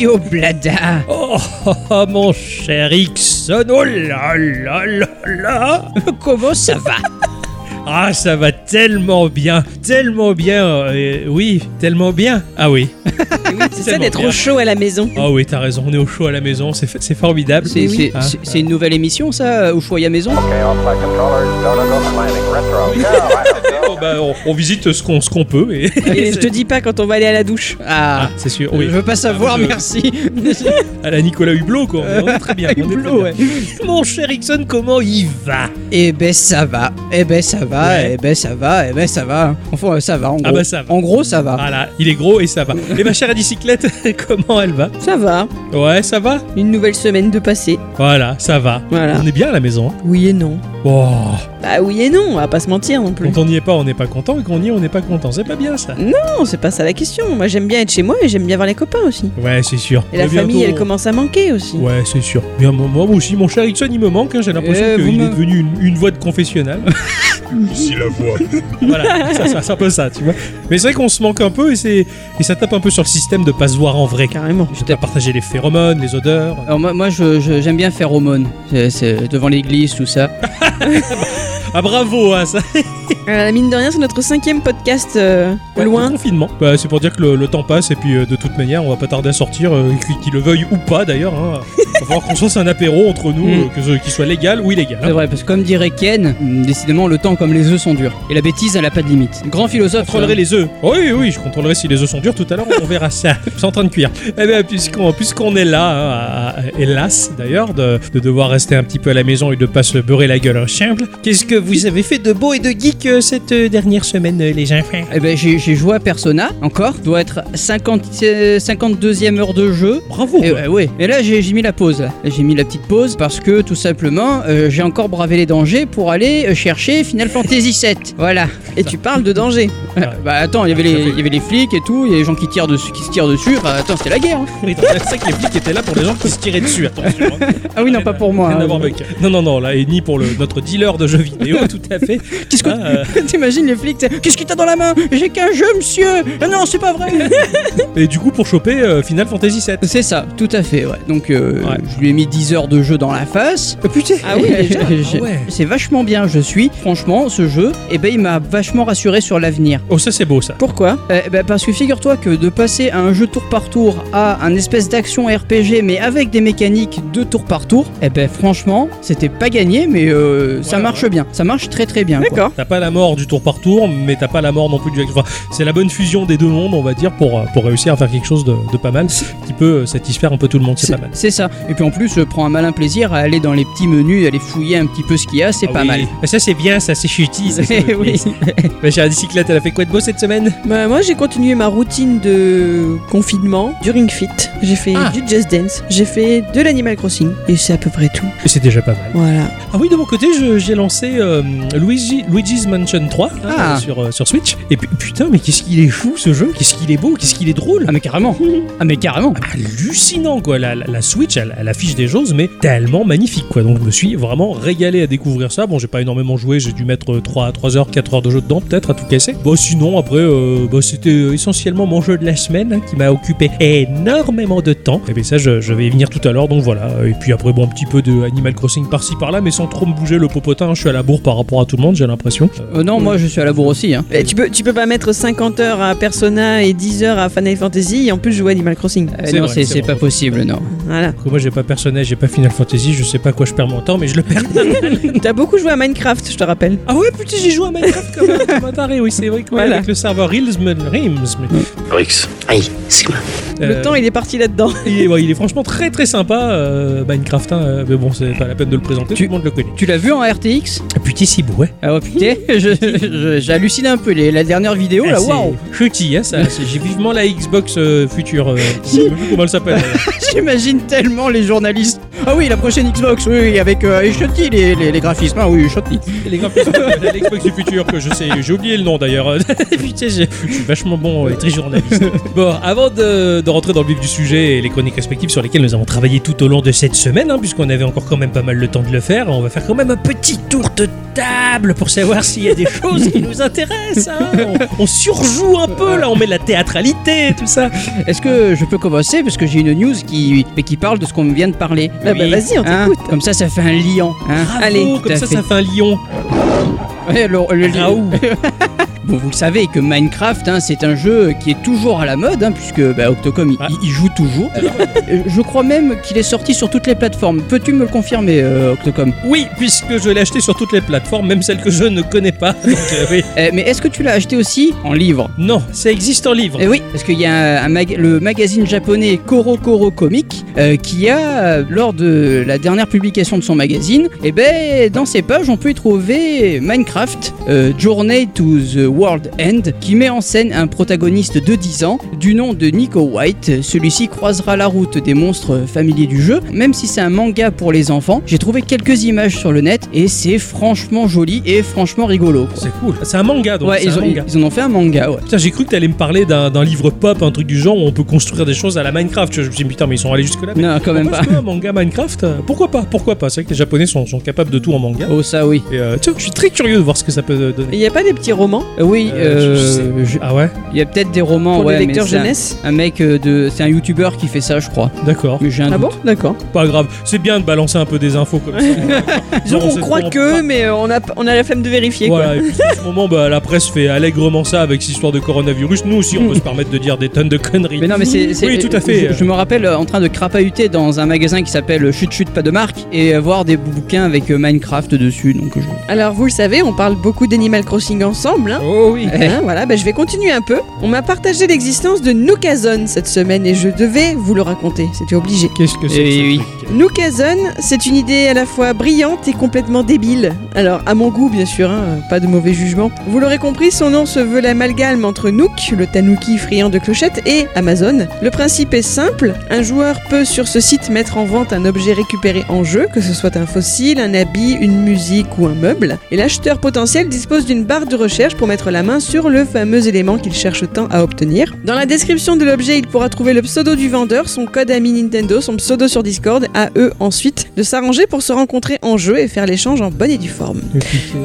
Oh oh blada. Oh, oh, oh, mon cher Ixon, oh là là là là Comment ça va? Ah, ça va tellement bien, tellement bien, euh, oui, tellement bien. Ah oui, C'est ça d'être au chaud à la maison. ah oui, t'as raison, on est au chaud à la maison, c'est c'est formidable. C'est c'est- Ah, une nouvelle émission ça, au choix à maison Bon, bah, on, on visite ce qu'on ce qu'on peut. Et... Et je te dis pas quand on va aller à la douche. Ah, Ah, c'est sûr, oui. je veux pas savoir, Ah, je- merci. À la Nicolas Hublot, quoi. On est très bien. Hublot, bien. Mon cher Ixon, comment il va? Eh ben ça va, eh ben ça va, Ouais. eh ben ça va, eh ben ça va. Enfin ça va en gros. Ah bah, ça va. En gros ça va. Voilà, il est gros et ça va. Et ma chère à bicyclette, comment elle va? Ça va. Ouais, ça va? Une nouvelle semaine de passé. Voilà, ça va. Voilà. On est bien à la maison. hein? Oui et non. Oh, Bah oui et non, on va pas se mentir non plus. quand on n'y est pas, on n'est pas content. Et quand on y est, on n'est pas content. C'est pas bien ça. Non, c'est pas ça la question. Moi j'aime bien être chez moi et j'aime bien voir les copains aussi. Ouais, c'est sûr. Et la bientôt, famille, elle on- commence à manquer aussi. Ouais, c'est sûr. Bien, moi moi aussi, mon cher Ixon, il me manque. hein. J'ai l'impression vous qu'il me- est devenu une, une voix de confessionnal. Si la voix. voilà, ça, ça, c'est un peu ça, tu vois. Mais c'est vrai qu'on se manque un peu et, c'est, et ça tape un peu sur le système de pas se voir en vrai. Carrément. Je pas partager les phéromones, les odeurs. Alors moi, moi je- je- j'aime bien faire aumône, C'est- c'est devant l'église tout ça. Ah bravo, hein, ça. Euh, mine de rien, c'est notre cinquième podcast euh, Ouais, loin. le confinement. Bah, c'est pour dire que le, le temps passe et puis euh, de toute manière, on va pas tarder à sortir, euh, qu'il le veuille ou pas d'ailleurs. Hein. Va falloir qu'on se fasse un apéro entre nous, Mm. euh, que qu'il soit légal ou illégal. C'est hein. vrai, parce que comme dirait Ken, hum, décidément le temps comme les œufs sont durs. Et la bêtise elle a pas de limite. Grand philosophe. Je contrôlerai les œufs. Oui, oui, je contrôlerai si les œufs sont durs tout à l'heure, on verra ça. C'est en train de cuire. Eh bien, puisqu'on puisqu'on est là, hein, hélas d'ailleurs, de, de devoir rester un petit peu à la maison et de pas se beurrer la gueule ensemble, qu'est-ce que vous avez fait de beau et de geek euh, cette euh, dernière semaine, euh, les enfants Eh ben j'ai joué à Persona encore, doit être 50, euh, 52e heure de jeu. Bravo Et ouais, ouais. Là j'ai mis la pause. J'ai mis la petite pause parce que tout simplement euh, j'ai encore bravé les dangers pour aller chercher Final Fantasy VII. Voilà. Et tu parles de danger. bah attends, il y avait les il y avait les flics et tout, il y a les gens qui tirent dessus, qui se tirent dessus. Bah, attends, c'était la guerre. hein. Oui, c'est ça que les flics étaient là pour les gens qui se tiraient dessus, attention. hein. Ah oui non pas pour moi. Hein. Non, non, non, là, et ni pour le, notre dealer de jeux vidéo, tout à fait. Qu'est-ce que Ah, euh, T'imagines les flics Qu'est-ce que t'as dans la main? J'ai qu'un jeu, monsieur Ah Non, c'est pas vrai et du coup, pour choper euh, Final Fantasy VII. C'est ça, tout à fait, ouais. Donc, euh, Ouais. je lui ai mis 10 heures de jeu dans la face. Euh, putain Ah oui, déjà Ah ouais. C'est vachement bien, je suis. Franchement, ce jeu, eh ben, il m'a vachement rassuré sur l'avenir. Oh, ça, c'est beau, ça. Pourquoi? Eh ben, parce que figure-toi que de passer à un jeu tour par tour à un espèce d'action RPG, mais avec des mécaniques de tour par tour, eh ben, franchement, c'était pas gagné, mais euh, ça Ouais, marche bien. Ça marche très très bien. D'accord. T'as pas la mort du tour par tour, mais t'as pas la mort non plus du. Enfin, c'est la bonne fusion des deux mondes, on va dire, pour, euh, pour réussir à faire quelque chose de, de pas mal, qui peut euh, satisfaire un peu tout le monde. C'est pas mal. C'est ça. Et puis en plus, je prends un malin plaisir à aller dans les petits menus, aller fouiller un petit peu ce qu'il y a, c'est Ah pas oui. mal. Mais ça, c'est bien, ça, c'est chutis. oui. Ma chère bicyclette, elle a fait quoi de beau cette semaine? Bah moi j'ai continué ma routine de confinement du Ring Fit. J'ai fait Ah. du Just Dance. J'ai fait de l'Animal Crossing. Et c'est à peu près tout. Et c'est déjà pas mal. Voilà. Ah oui, de mon côté, j'ai lancé euh, Luigi, Luigi's Mansion 3 hein, Ah. euh, sur, euh, sur Switch. Et puis, putain, mais qu'est-ce qu'il est fou ce jeu? Qu'est-ce qu'il est beau? Qu'est-ce qu'il est drôle? Ah mais carrément. Ah mais carrément. hallucinant quoi. La, la- la Switch elle, elle affiche des choses mais tellement magnifiques quoi. Donc je me suis vraiment régalé à découvrir ça. Bon j'ai pas énormément joué. J'ai dû mettre 3, 3 heures 4 heures de jeu dedans peut-être à tout casser. Bon sinon après euh, bah, c'était essentiellement mon jeu de la semaine hein, qui m'a occupé énormément de temps. Et bien ça je, je vais y venir tout à l'heure donc voilà. Et puis après bon un petit peu de Animal Crossing par-ci par-là mais sans trop me bouger le popotin je suis à la bourre par rapport à tout le monde j'ai l'impression Euh, Euh, non, moi je suis à la bourre aussi. Hein. Et tu peux tu peux pas mettre 50 heures à Persona et 10 heures à Final Fantasy et en plus jouer à Animal Crossing. Euh, C'est non, vrai, c'est c'est c'est vrai. pas possible, non. Voilà. Moi j'ai pas personnage j'ai pas Final Fantasy je sais pas à quoi je perds mon temps mais je le perds T'as beaucoup joué à Minecraft, je te rappelle. Ah ouais, putain, j'ai joué à Minecraft comme un, comme un taré, oui, c'est vrai que Voilà. avec le serveur Reels, Rims. Rix. Le temps il est parti là-dedans. il, est, ouais, il est franchement très très sympa, euh, Minecraft, hein, euh, mais bon, c'est pas la peine de le présenter, Tu- tout le monde le connaît. Tu l'as vu en RTX Ah putain, c'est beau, ouais. Ah ouais, putain, j'ai halluciné un peu. Les, la dernière vidéo, là, c'est waouh hein, ça, j'ai vivement la Xbox euh, future, euh, je sais même plus comment elle s'appelle. J'imagine tellement les journalistes. Ah oui, la prochaine Xbox, oui, oui, avec euh, les, les, les graphismes. Ah oui, Shotty. les graphismes de la Xbox du futur que je c'est- j'ai oublié le nom d'ailleurs. Je suis vachement bon et très journaliste. Bon, avant de, de rentrer dans le vif du sujet et les chroniques respectives sur lesquelles nous avons travaillé tout au long de cette semaine, hein, puisqu'on avait encore quand même pas mal le temps de le faire, on va faire quand même un petit tour de table pour savoir s'il y a des choses qui nous intéressent. hein. On, on surjoue un peu là, on met de la théâtralité et tout ça. Est-ce que je peux commencer parce que j'ai une news qui, qui parle de ce qu'on vient de parler. Ah bah, vas-y, on Hein. Comme ça, ça fait un lion. Hein Bravo, Allez, comme ça, fait. ça fait un lion. Ouais, le- Raoult. Bon, vous le savez que Minecraft, hein, c'est un jeu qui est toujours à la mode, hein, puisque bah, Octocom, il- il, il joue toujours. Euh, je crois même qu'il est sorti sur toutes les plateformes. Peux-tu me le confirmer, euh, Octocom? Oui, puisque je l'ai acheté sur toutes les plateformes, même celles que je ne connais pas. Donc, euh, oui. Eh, Mais est-ce que tu l'as acheté aussi en livre? Non, ça existe en livre. Eh oui, parce qu'il y a un mag- le magazine japonais Koro Koro Comic euh, qui a, euh, lors de la dernière publication de son magazine, et ben dans ses pages on peut y trouver Minecraft euh, Journey to the World End qui met en scène un protagoniste de 10 ans du nom de Nico White. Celui-ci croisera la route des monstres familiers du jeu, même si c'est un manga pour les enfants. J'ai trouvé quelques images sur le net et c'est franchement joli et franchement rigolo. quoi. C'est cool. C'est un manga, donc Ouais, ils, un ont, manga. ils en ont fait un manga, ouais. Putain, j'ai cru que t'allais me parler d'un d'un livre pop, un truc du genre où on peut construire des choses à la Minecraft. Je me suis dit, putain, mais ils sont allés jusque-là. mais Non, quand même pas. un manga Minecraft euh, Pourquoi pas Pourquoi pas? C'est vrai que les Japonais sont, sont capables de tout en manga. Oh ça oui. Et euh, tiens, je suis très curieux de voir ce que ça peut Il donner. n'y a pas des petits romans? Euh, oui, Euh, je euh, sais. je- Ah ouais il y a peut-être des romans, pour ouais, les mais lecteurs c'est un- jeunesse Un, mec euh, de, c'est un youtubeur qui fait ça, je crois. D'accord. Mais j'ai un Ah bon doute. D'accord. Pas grave. C'est bien de balancer un peu des infos comme ça. On sait croit trop, que, mais euh, on a, on a la flemme de vérifier. Voilà, et puis en ce moment, bah, la presse fait allègrement ça avec cette histoire de coronavirus. Nous aussi, on peut se permettre de dire des tonnes de conneries. Mais non, mais c'est. c'est- Oui, tout à fait. Je, je me rappelle euh, en train de crapahuter dans un magasin qui s'appelle Chut Chut Pas de Marque et euh, voir des bouquins avec euh, Minecraft dessus. Donc je. quoi. Alors, vous le savez, on parle beaucoup d'Animal Crossing ensemble. hein. Oh oui. Hein, voilà, bah, je vais continuer un peu. On m'a partagé l'existence de Nookazone cette semaine et je devais vous le raconter. C'était obligé. Qu'est-ce que c'est Eh oui. truc Nookazone, c'est une idée à la fois brillante et complètement débile. Alors, à mon goût, bien sûr, hein, pas de mauvais jugement. Vous l'aurez compris, son nom se veut l'amalgame entre Nook, le tanuki friand de clochettes, et Amazon. Le principe est simple un joueur peut sur ce site mettre en vente un objet récupéré en jeu, que ce soit un fossile, un habit, une musique ou un meuble. Et l'acheteur potentiel dispose d'une barre de recherche pour mettre la main sur le fameux élément qu'il cherche tant à obtenir. Dans la description de l'objet, il pourra trouver le pseudo du vendeur, son code ami Nintendo, son pseudo sur Discord, à eux ensuite de s'arranger pour se rencontrer en jeu et faire l'échange en bonne et due forme.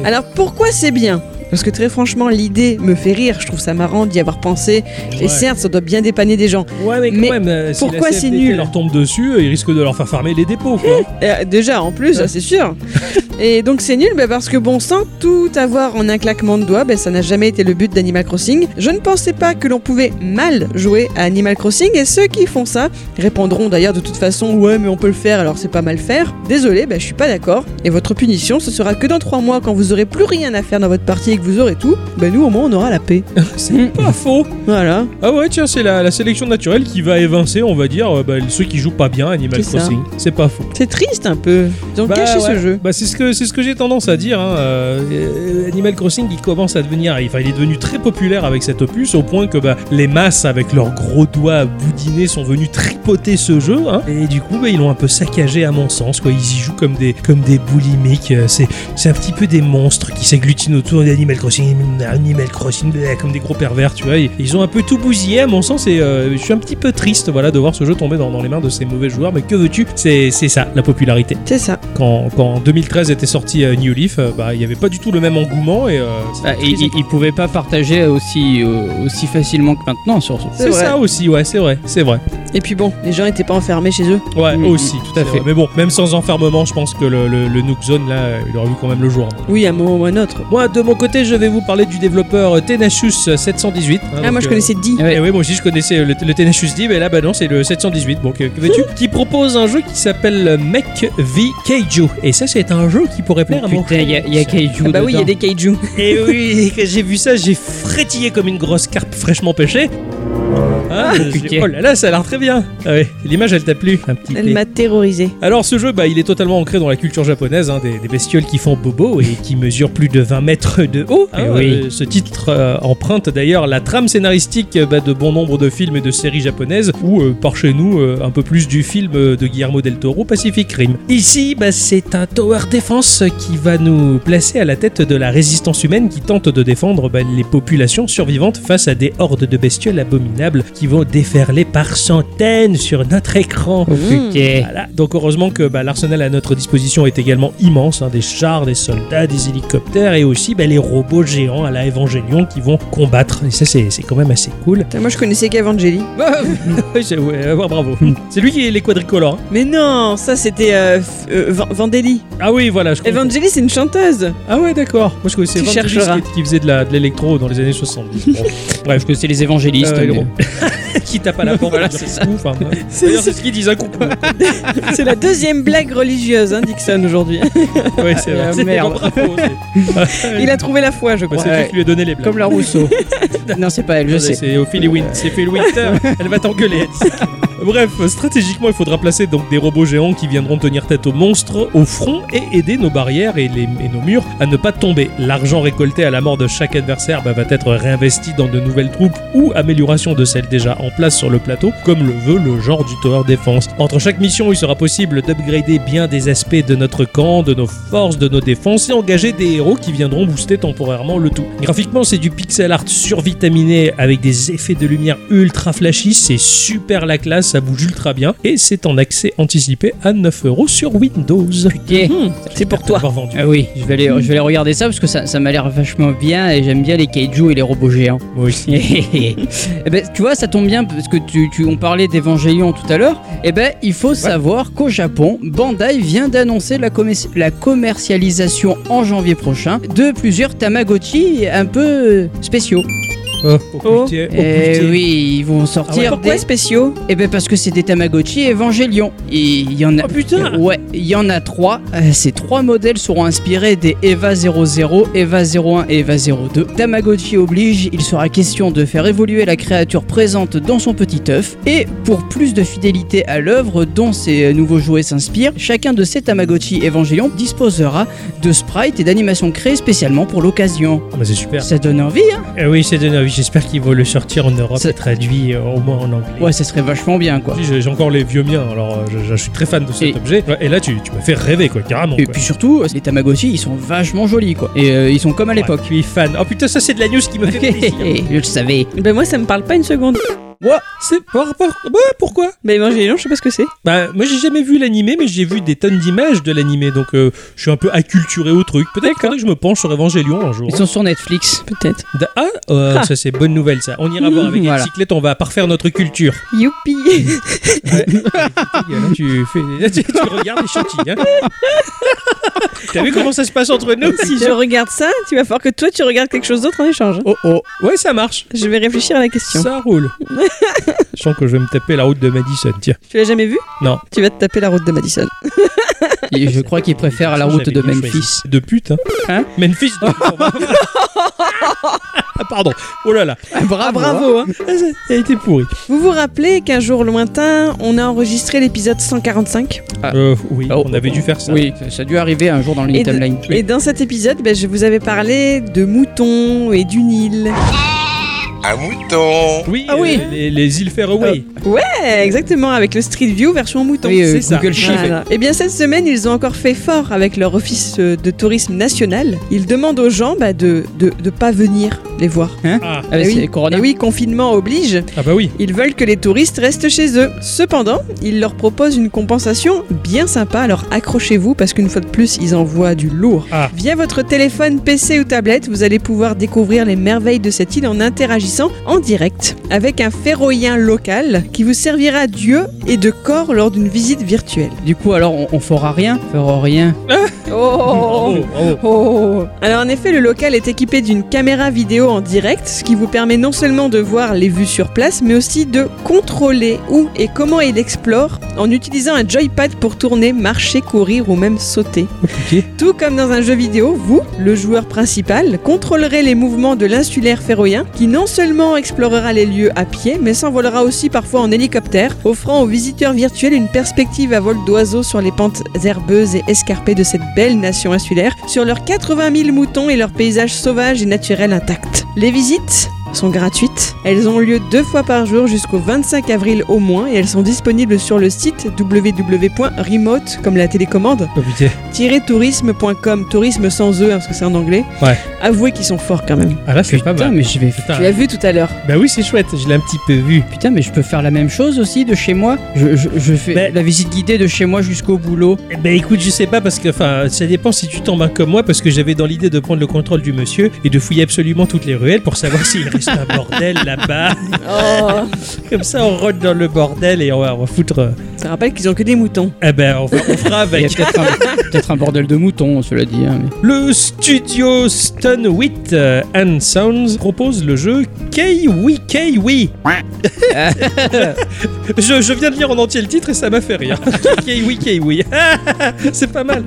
Alors pourquoi c'est bien? Parce que très franchement, l'idée me fait rire, je trouve ça marrant d'y avoir pensé. Et certes, ça doit bien dépanner des gens. Ouais, mais quand Mais même, euh, si pourquoi la c'est nul leur tombe dessus, euh, ils risquent de leur faire fermer les dépôts, quoi. Euh, déjà, en plus, c'est sûr. Et donc c'est nul bah, parce que bon, sans tout avoir en un claquement de doigts, bah, ça n'a jamais été le but d'Animal Crossing. Je ne pensais pas que l'on pouvait mal jouer à Animal Crossing et ceux qui font ça répondront d'ailleurs de toute façon ouais mais on peut le faire alors c'est pas mal faire. Désolé, bah, je suis pas d'accord. Et votre punition ce sera que dans 3 mois quand vous aurez plus rien à faire dans votre partie et que vous aurez tout, bah nous au moins on aura la paix. C'est pas faux. Voilà. Ah ouais, tiens, c'est la, la sélection naturelle qui va évincer, on va dire, euh, bah, ceux qui jouent pas bien Animal. Crossing. C'est pas faux. C'est triste un peu. Ils ont Bah, caché ouais. ce jeu. Bah, c'est ce que c'est ce que j'ai tendance à dire. hein. Euh, euh, Animal Crossing, il commence à devenir, enfin, il est devenu très populaire avec cet opus au point que bah, les masses avec leurs gros doigts boudinés sont venus tripoter ce jeu. hein. Et du coup, ils l'ont un peu saccagé à mon sens. Quoi, ils y jouent comme des comme des boulimiques. C'est c'est un petit peu des monstres qui s'agglutinent autour d'Animal Crossing, Animal Crossing, comme des gros pervers, tu vois. Ils, ils ont un peu tout bousillé à mon sens et euh, je suis un petit peu triste, voilà, de voir ce jeu tomber dans, dans les mains de ces mauvais joueurs. Mais que veux-tu? C'est ça, la popularité C'est ça. quand, quand en 2013 était sorti euh, New Leaf, euh, bah, il n'y avait pas du tout le même engouement et euh, Bah, c'était il, très- il- il pouvait pas partager aussi, euh, aussi facilement que maintenant sur ce. c'est vrai. ça aussi, ouais, c'est vrai, c'est vrai. Et puis bon, les gens étaient pas enfermés chez eux. Ouais, Mm, aussi, mm, tout à fait. Mais bon, même sans enfermement, je pense que le, le, le Nook Zone là, il aurait vu quand même le jour. hein. Oui, à un moment ou à un autre. Moi, de mon côté, je vais vous parler du développeur euh, Tenacious 718. hein, Ah, moi je euh, connaissais 10. Ouais. Et oui, moi aussi je connaissais euh, le, le Tenacious D, mais là, bah non, c'est le 718. Donc, euh, que veux-tu Qui propose un jeu qui s'appelle euh, Mech v Keiju. Et ça, c'est un jeu qui pourrait plaire à mon Putain, il y a, il y a Kaiju Ah bah oui, il y a des kaiju. Et oui, quand j'ai vu ça, j'ai frétillé comme une grosse carpe fraîchement pêchée. Ah, j'ai- putain. oh là là, ça a l'air très bien. Ah ouais, l'image elle t'a plu un petit Elle peu. m'a terrorisé. Alors ce jeu, bah, il est totalement ancré dans la culture japonaise, hein, des, des bestioles qui font bobo et qui mesurent plus de 20 mètres de haut. Eh hein. oui. Euh, ce titre euh, emprunte d'ailleurs la trame scénaristique euh, bah, de bon nombre de films et de séries japonaises, ou euh, par chez nous, euh, un peu plus du film euh, de Guillermo del Toro, Pacific Rim. Ici, bah, c'est un tower defense qui va nous placer à la tête de la résistance humaine qui tente de défendre bah, les populations survivantes face à des hordes de bestioles abominables qui vont déferler par centaines sur notre écran. Putain. Voilà. Donc heureusement que bah, l'arsenal à notre disposition est également immense, hein, des chars, des soldats, des hélicoptères et aussi bah, les robots géants à la Evangelion qui vont combattre. Et ça c'est quand même assez cool. Moi, je connaissais qu'Evangeli. Oui, c'est- ouais, bravo. c'est lui qui est les quadricolores. hein. Mais non, ça c'était euh, euh, Van- Vandeli. Ah oui voilà. Je. Evangeli, c'est une chanteuse. Ah ouais d'accord. Moi je connaissais chercheras. qui, qui faisait de l'électro dans les années 70. Bon. Bref. Que c'est les évangélistes. Euh, mais-. qui tape à la porte. Voilà, c'est coucou, enfin, ouais. C'est- c'est ce qu'ils disent un coucou. C'est la deuxième blague religieuse, hein, Dixon, aujourd'hui. Ouais, c'est vrai. C'est- merde. c'est- Il a trouvé la foi, je Bah, crois. c'est lui qui lui a donné les blagues. Comme la Rousseau. non, c'est pas elle, je sais. C'est Ophélie c'est Winter. Elle va t'engueuler. Bref, stratégiquement, il faudra placer donc des robots géants qui viendront tenir tête aux monstres au front et aider nos barrières et nos murs à ne pas tomber. L'argent récolté à la mort de chaque adversaire bah, va être réinvesti dans de nouvelles troupes ou amélioration de celles déjà en place sur le plateau, comme le veut le genre du Tower Defense. Entre chaque mission, il sera possible d'upgrader bien des aspects de notre camp, de nos forces, de nos défenses et engager des héros qui viendront booster temporairement le tout. Graphiquement, c'est du pixel art survitaminé avec des effets de lumière ultra flashy, c'est super la classe, ça bouge ultra bien et c'est en accès anticipé à 9 euros sur Windows. Putain. Hmm, c'est pour toi. Vendu. Ah oui, je vais, aller, je vais aller regarder ça parce que ça, ça m'a l'air vachement bien et j'aime bien les kaiju et les robots géants. Moi aussi. Eh ben, tu vois, ça tombe bien parce que tu, tu- on parlait d'Evangelion tout à l'heure. Eh ben, il faut savoir qu'au Japon, Bandai vient d'annoncer la, la commercialisation en janvier prochain de plusieurs Tamagotchi un peu spéciaux. Oh, Oh. putain, oh, Eh oui, ils vont sortir Pourquoi des... spéciaux Eh ben parce que c'est des Tamagotchi Evangelion. Et il y en a. Oh putain Ouais, il y en a trois. Euh, ces trois modèles seront inspirés des Eva 00, Eva 01 et Eva 02. Tamagotchi oblige, il sera question de faire évoluer la créature présente dans son petit œuf. Et pour plus de fidélité à l'œuvre dont ces euh, nouveaux jouets s'inspirent, chacun de ces Tamagotchi Evangelion disposera de sprites et d'animations créées spécialement pour l'occasion. Ah, bah, c'est super. Ça donne envie, hein Eh oui, c'est donné. J'espère qu'ils vont le sortir en Europe Ça- et traduit euh, au moins en anglais. Ouais, ça serait vachement bien, quoi. J'ai j'ai encore les vieux miens, alors euh, je, je suis très fan de cet Et- objet. Et là, tu, tu m'as fait rêver, quoi, carrément. Et quoi. puis surtout, les Tamagotchi, ils sont vachement jolis, quoi. Et euh, ils sont comme à l'époque. Ouais, je suis fan. Oh putain, ça c'est de la news qui me fait plaisir. je le savais. Ben moi, ça me parle pas une seconde. Moi, c'est par rapport. Bah, pourquoi? Mais Evangelion, je sais pas ce que c'est. Bah, moi j'ai jamais vu l'animé, mais j'ai vu des tonnes d'images de l'animé, donc euh, je suis un peu acculturé au truc. Peut-être faudrait que je me penche sur Evangelion un jour. Ils sont sur Netflix. Peut-être. Da- Ah, euh, Ah. ça c'est bonne nouvelle ça. On ira voir avec Voilà. la bicyclette, on va parfaire notre culture. Youpi Ouais. Là, tu, fais, tu, tu regardes les chantilles. Hein. T'as vu comment ça se passe entre nous? Si je regarde ça, tu vas falloir que toi, tu regardes quelque chose d'autre en échange. hein. Oh oh, ouais ça marche. Je vais réfléchir à la question. Ça roule. Je sens que je vais me taper la route de Madison, tiens. Tu l'as jamais vu? Non. Tu vas te taper la route de Madison. Et je crois qu'ils préfèrent la route de Memphis. choisi. De pute, hein. Hein? Memphis de... ah, pardon. Oh là là. Ah, bravo hein. Ah, ça ça a été pourri. Vous vous rappelez qu'un jour lointain, on a enregistré l'épisode 145 Euh, oui, Oh, on avait dû faire ça. Oui, ça- a dû arriver un jour dans et, de- timeline. et dans cet épisode, ben, je vous avais parlé de moutons et du Nil. Un mouton. Oui, Ah oui. euh, les, les îles Fairway. Ouais, exactement, avec le Street View version mouton. Oui, euh, c'est ça. Voilà. Et bien cette semaine, ils ont encore fait fort avec leur office euh, de tourisme national. Ils demandent aux gens bah, de, de de pas venir les voir. Ah. Ah, Eh c'est oui. Corona. Et oui, confinement oblige. ah bah oui. Ils veulent que les touristes restent chez eux. Cependant, ils leur proposent une compensation bien sympa. Alors accrochez-vous parce qu'une fois de plus, ils envoient du lourd. Ah. Via votre téléphone, PC ou tablette, vous allez pouvoir découvrir les merveilles de cette île en interagissant en direct avec un ferroïen local qui vous servira d'yeux et de corps lors d'une visite virtuelle. Du coup, alors, on, on fera rien Fera rien. Bravo. Oh Alors en effet, le local est équipé d'une caméra vidéo en direct, ce qui vous permet non seulement de voir les vues sur place, mais aussi de contrôler où et comment il explore en utilisant un joypad pour tourner, marcher, courir ou même sauter. Tout comme dans un jeu vidéo, vous, le joueur principal, contrôlerez les mouvements de l'insulaire ferroïen qui non seulement explorera les lieux à pied, mais s'envolera aussi parfois en hélicoptère, offrant aux visiteurs virtuels une perspective à vol d'oiseau sur les pentes herbeuses et escarpées de cette belle nation insulaire, sur leurs 80 000 moutons et leurs paysages sauvages et naturels intacts. Les visites sont gratuites. Elles ont lieu deux fois par jour jusqu'au 25 avril au moins et elles sont disponibles sur le site www.remote, comme la télécommande, putain. tourisme.com, tourisme sans E hein, parce que c'est en anglais. Ouais. Avouez qu'ils sont forts quand même. Ah là, c'est pas Putain, mal. mais je vais. Putain. Tu l'as vu tout à l'heure. Bah oui, c'est chouette, je l'ai un petit peu vu. Putain, mais je peux faire la même chose aussi de chez moi? Je, je- je fais Mais- la visite guidée de chez moi jusqu'au boulot. Eh ben écoute, je sais pas parce que enfin, ça dépend si tu tombes un comme moi parce que j'avais dans l'idée de prendre le contrôle du monsieur et de fouiller absolument toutes les ruelles pour savoir s'il reste un bordel là-bas. Oh, Comme ça, on rentre dans le bordel et on va, on va foutre. euh, ça rappelle qu'ils ont que des moutons. Eh ben, on, va- on fera Il y a avec. peut-être un, bordel de moutons, cela dit. hein, mais- Le studio Stun Wit euh, and Sounds propose le jeu Kiwi Kiwi. je, je viens de lire en entier le titre et ça m'a fait rire. Kiwi Kiwi. C'est pas mal.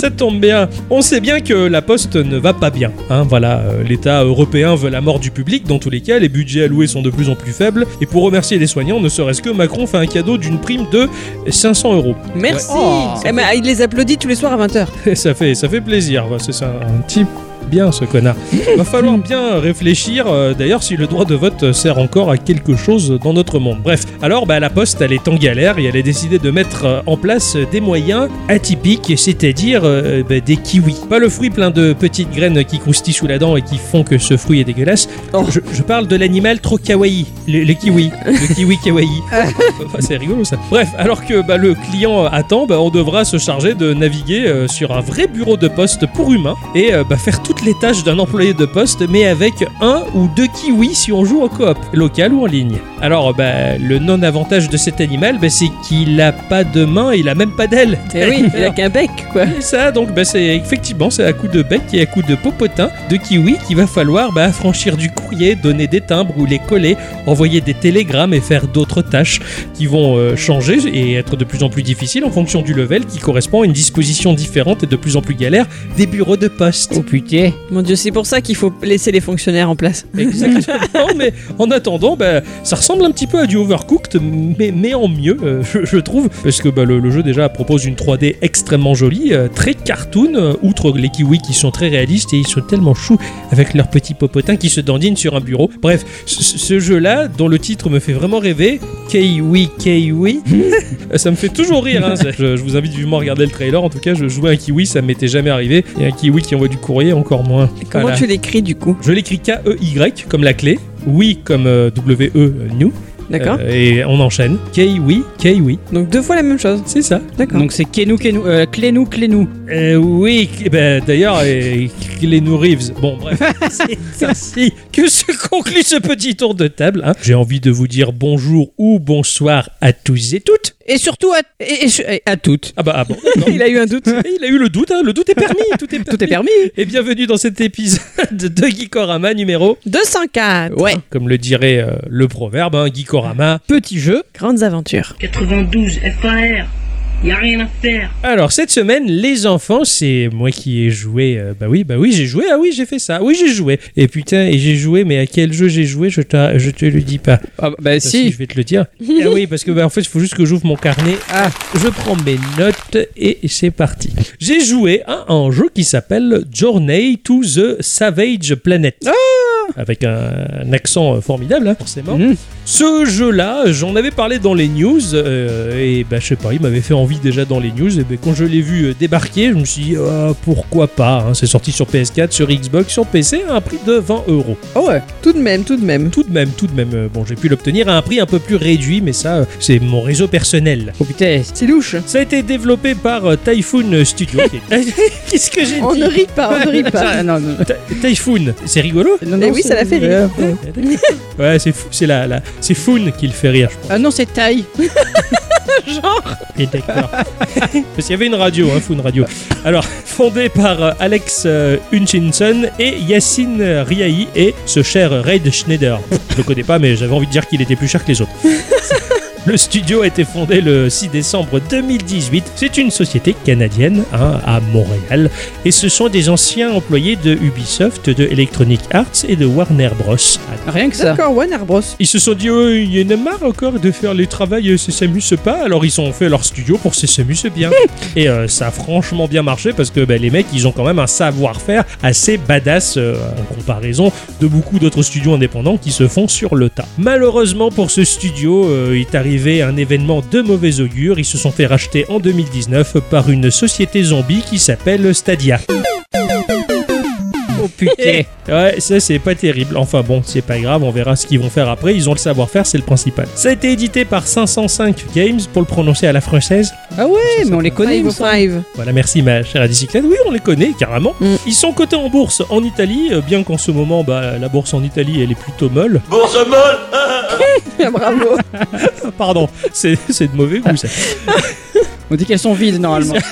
Ça tombe bien. On sait bien que la Poste ne va pas bien. hein. voilà, euh, l'État européen veut la mort du public. Dans tous les cas, les budgets alloués sont de plus en plus faibles. Et pour remercier les soignants, ne serait-ce que Macron fait un cadeau d'une prime de 500 euros. Merci. Ouais. Oh. Eh ben, il les applaudit tous les soirs à 20h. Et ça fait, ça fait plaisir. C'est un, un type bien ce connard. Va falloir bien réfléchir euh, d'ailleurs si le droit de vote sert encore à quelque chose dans notre monde. Bref, alors bah, la Poste elle est en galère et elle a décidé de mettre euh, en place des moyens atypiques, c'est-à-dire euh, bah, des kiwis. Pas le fruit plein de petites graines qui croustillent sous la dent et qui font que ce fruit est dégueulasse. Oh. Je, je parle de l'animal trop kawaii, le, le kiwi, le kiwi kawaii. Enfin, c'est rigolo ça. Bref, alors que bah, le client attend, on devra se charger de naviguer sur un vrai bureau de poste pour humains et faire toutes les tâches d'un employé de poste, mais avec un ou deux kiwis si on joue en coop, local ou en ligne. Alors, bah, le non-avantage de cet animal, bah, c'est qu'il a pas de main et il a même pas d'ailes. Eh oui, il a qu'un bec, quoi. Et ça, donc, bah, c'est effectivement, c'est à coup de bec et à coup de popotin de kiwi qu'il va falloir bah, franchir du courrier, donner des timbres ou les coller, envoyer des télégrammes et faire d'autres tâches qui vont euh, changer et être de plus en plus difficiles en fonction du level qui correspond à une disposition différente et de plus en plus galère des bureaux de poste. Oh putain. Mon dieu, c'est pour ça qu'il faut laisser les fonctionnaires en place. Exactement, mais en attendant, bah, ça ressemble un petit peu à du Overcooked, mais, mais en mieux, euh, je, je trouve, parce que bah, le, le jeu déjà propose une 3D extrêmement jolie, euh, très cartoon, euh, outre les kiwis qui sont très réalistes et ils sont tellement choux avec leurs petits popotins qui se dandinent sur un bureau. Bref, ce, ce jeu-là, dont le titre me fait vraiment rêver, Kiwi Kiwi, ça me fait toujours rire. hein. Je, je vous invite vivement à regarder le trailer. En tout cas, je jouais un kiwi, ça m'était jamais arrivé, et un kiwi qui envoie du courrier, encore moins. Comment Voilà. tu l'écris du coup Je l'écris K-E-Y comme la clé, oui comme euh, W-E, new, D'accord Euh, et on enchaîne. K-oui, K-oui, Donc deux fois la même chose. c'est ça. D'accord. Donc c'est Kenou Kenou, euh, Clénou Clénou. Euh, oui, eh ben, d'ailleurs, Glennou Reeves. Bon, bref, c'est ainsi que se conclut ce petit tour de table. hein. J'ai envie de vous dire bonjour ou bonsoir à tous et toutes. Et surtout à, et- et- et à toutes. Ah bah, ah bon. Il a eu un doute. Il a eu le doute, hein, le doute est permis, tout est permis. Tout est permis. Et bienvenue dans cet épisode de Geekorama numéro, 204. Ouais. comme le dirait euh, le proverbe, hein, Geekorama. Petit jeu. Grandes aventures. 92 FAR. Y a rien à faire. Alors cette semaine, les enfants, c'est moi qui ai joué. euh, bah oui, bah oui, j'ai joué. Ah oui, j'ai fait ça. Oui, j'ai joué. Et putain, et j'ai joué. Mais à quel jeu j'ai joué Je te, je te le dis pas. Ah, bah si. je vais te le dire. ah oui, parce que bah, en fait, il faut juste que j'ouvre mon carnet. Ah, je prends mes notes et c'est parti. J'ai joué à un jeu qui s'appelle Journey to the Savage Planet. Avec un, un accent euh, formidable, hein, forcément. Mhm. Ce jeu-là, j'en avais parlé dans les news euh, et bah je sais pas, il m'avait fait envie déjà dans les news. Et ben, quand je l'ai vu euh, débarquer, je me suis dit Ah, pourquoi pas. hein. C'est sorti sur PS4, sur Xbox, sur PC à un prix de 20 euros. Oh ouais. Tout de même, tout de même. Tout de même, tout de même. euh, Bon, j'ai pu l'obtenir à un prix un peu plus réduit, mais ça, euh, c'est mon réseau personnel. Oh putain. C'est louche. Ça a été développé par Typhoon Studio. Qu'est-ce que j'ai On dit ne rit pas, on ne rit pas. Ah, non, non, Ty- Typhoon, c'est rigolo non, Eh non, oui, c'est- ça l'a fait rire. Ouais, c'est fou, c'est la, la- c'est Foon qui le fait rire, je pense. Ah non, c'est taille. Et d'accord. Parce qu'il y avait une radio, hein, Foon Radio. Alors, fondé par euh, Alex euh, Hutchinson et Yacine Riahi et ce cher Raid Schneider. Je le connais pas, mais j'avais envie de dire qu'il était plus cher que les autres. Le studio a été fondé le 6 décembre 2018. C'est une société canadienne hein, à Montréal et ce sont des anciens employés de Ubisoft, de Electronic Arts et de Warner Bros. Rien que ça. D'accord, Warner Bros. Ils se sont dit, oh, il y en a marre encore de faire les travails, euh, ça s'amuse pas. Alors ils ont fait leur studio pour se s'amuse bien. et euh, ça a franchement bien marché parce que bah, les mecs, ils ont quand même un savoir-faire assez badass euh, en comparaison de beaucoup d'autres studios indépendants qui se font sur le tas. Malheureusement pour ce studio, euh, il est arrivé un événement de mauvais augure. Ils se sont fait racheter en 2019 par une société zombie qui s'appelle Stadia. Oh putain. Ouais, ça c'est pas terrible. Enfin bon, c'est pas grave, on verra ce qu'ils vont faire après. Ils ont le savoir-faire, c'est le principal. Ça a été édité par 505 Games pour le prononcer à la française. Ah ouais, mais on les connaît. semble. 505. Voilà, merci ma chère bicyclette. Oui, on les connaît carrément. Mm. Ils sont cotés en bourse en Italie, euh, bien qu'en ce moment, bah, la bourse en Italie, elle est plutôt molle. Bravo. Pardon, c'est c'est de mauvais goût ça. On dit qu'elles sont vides normalement.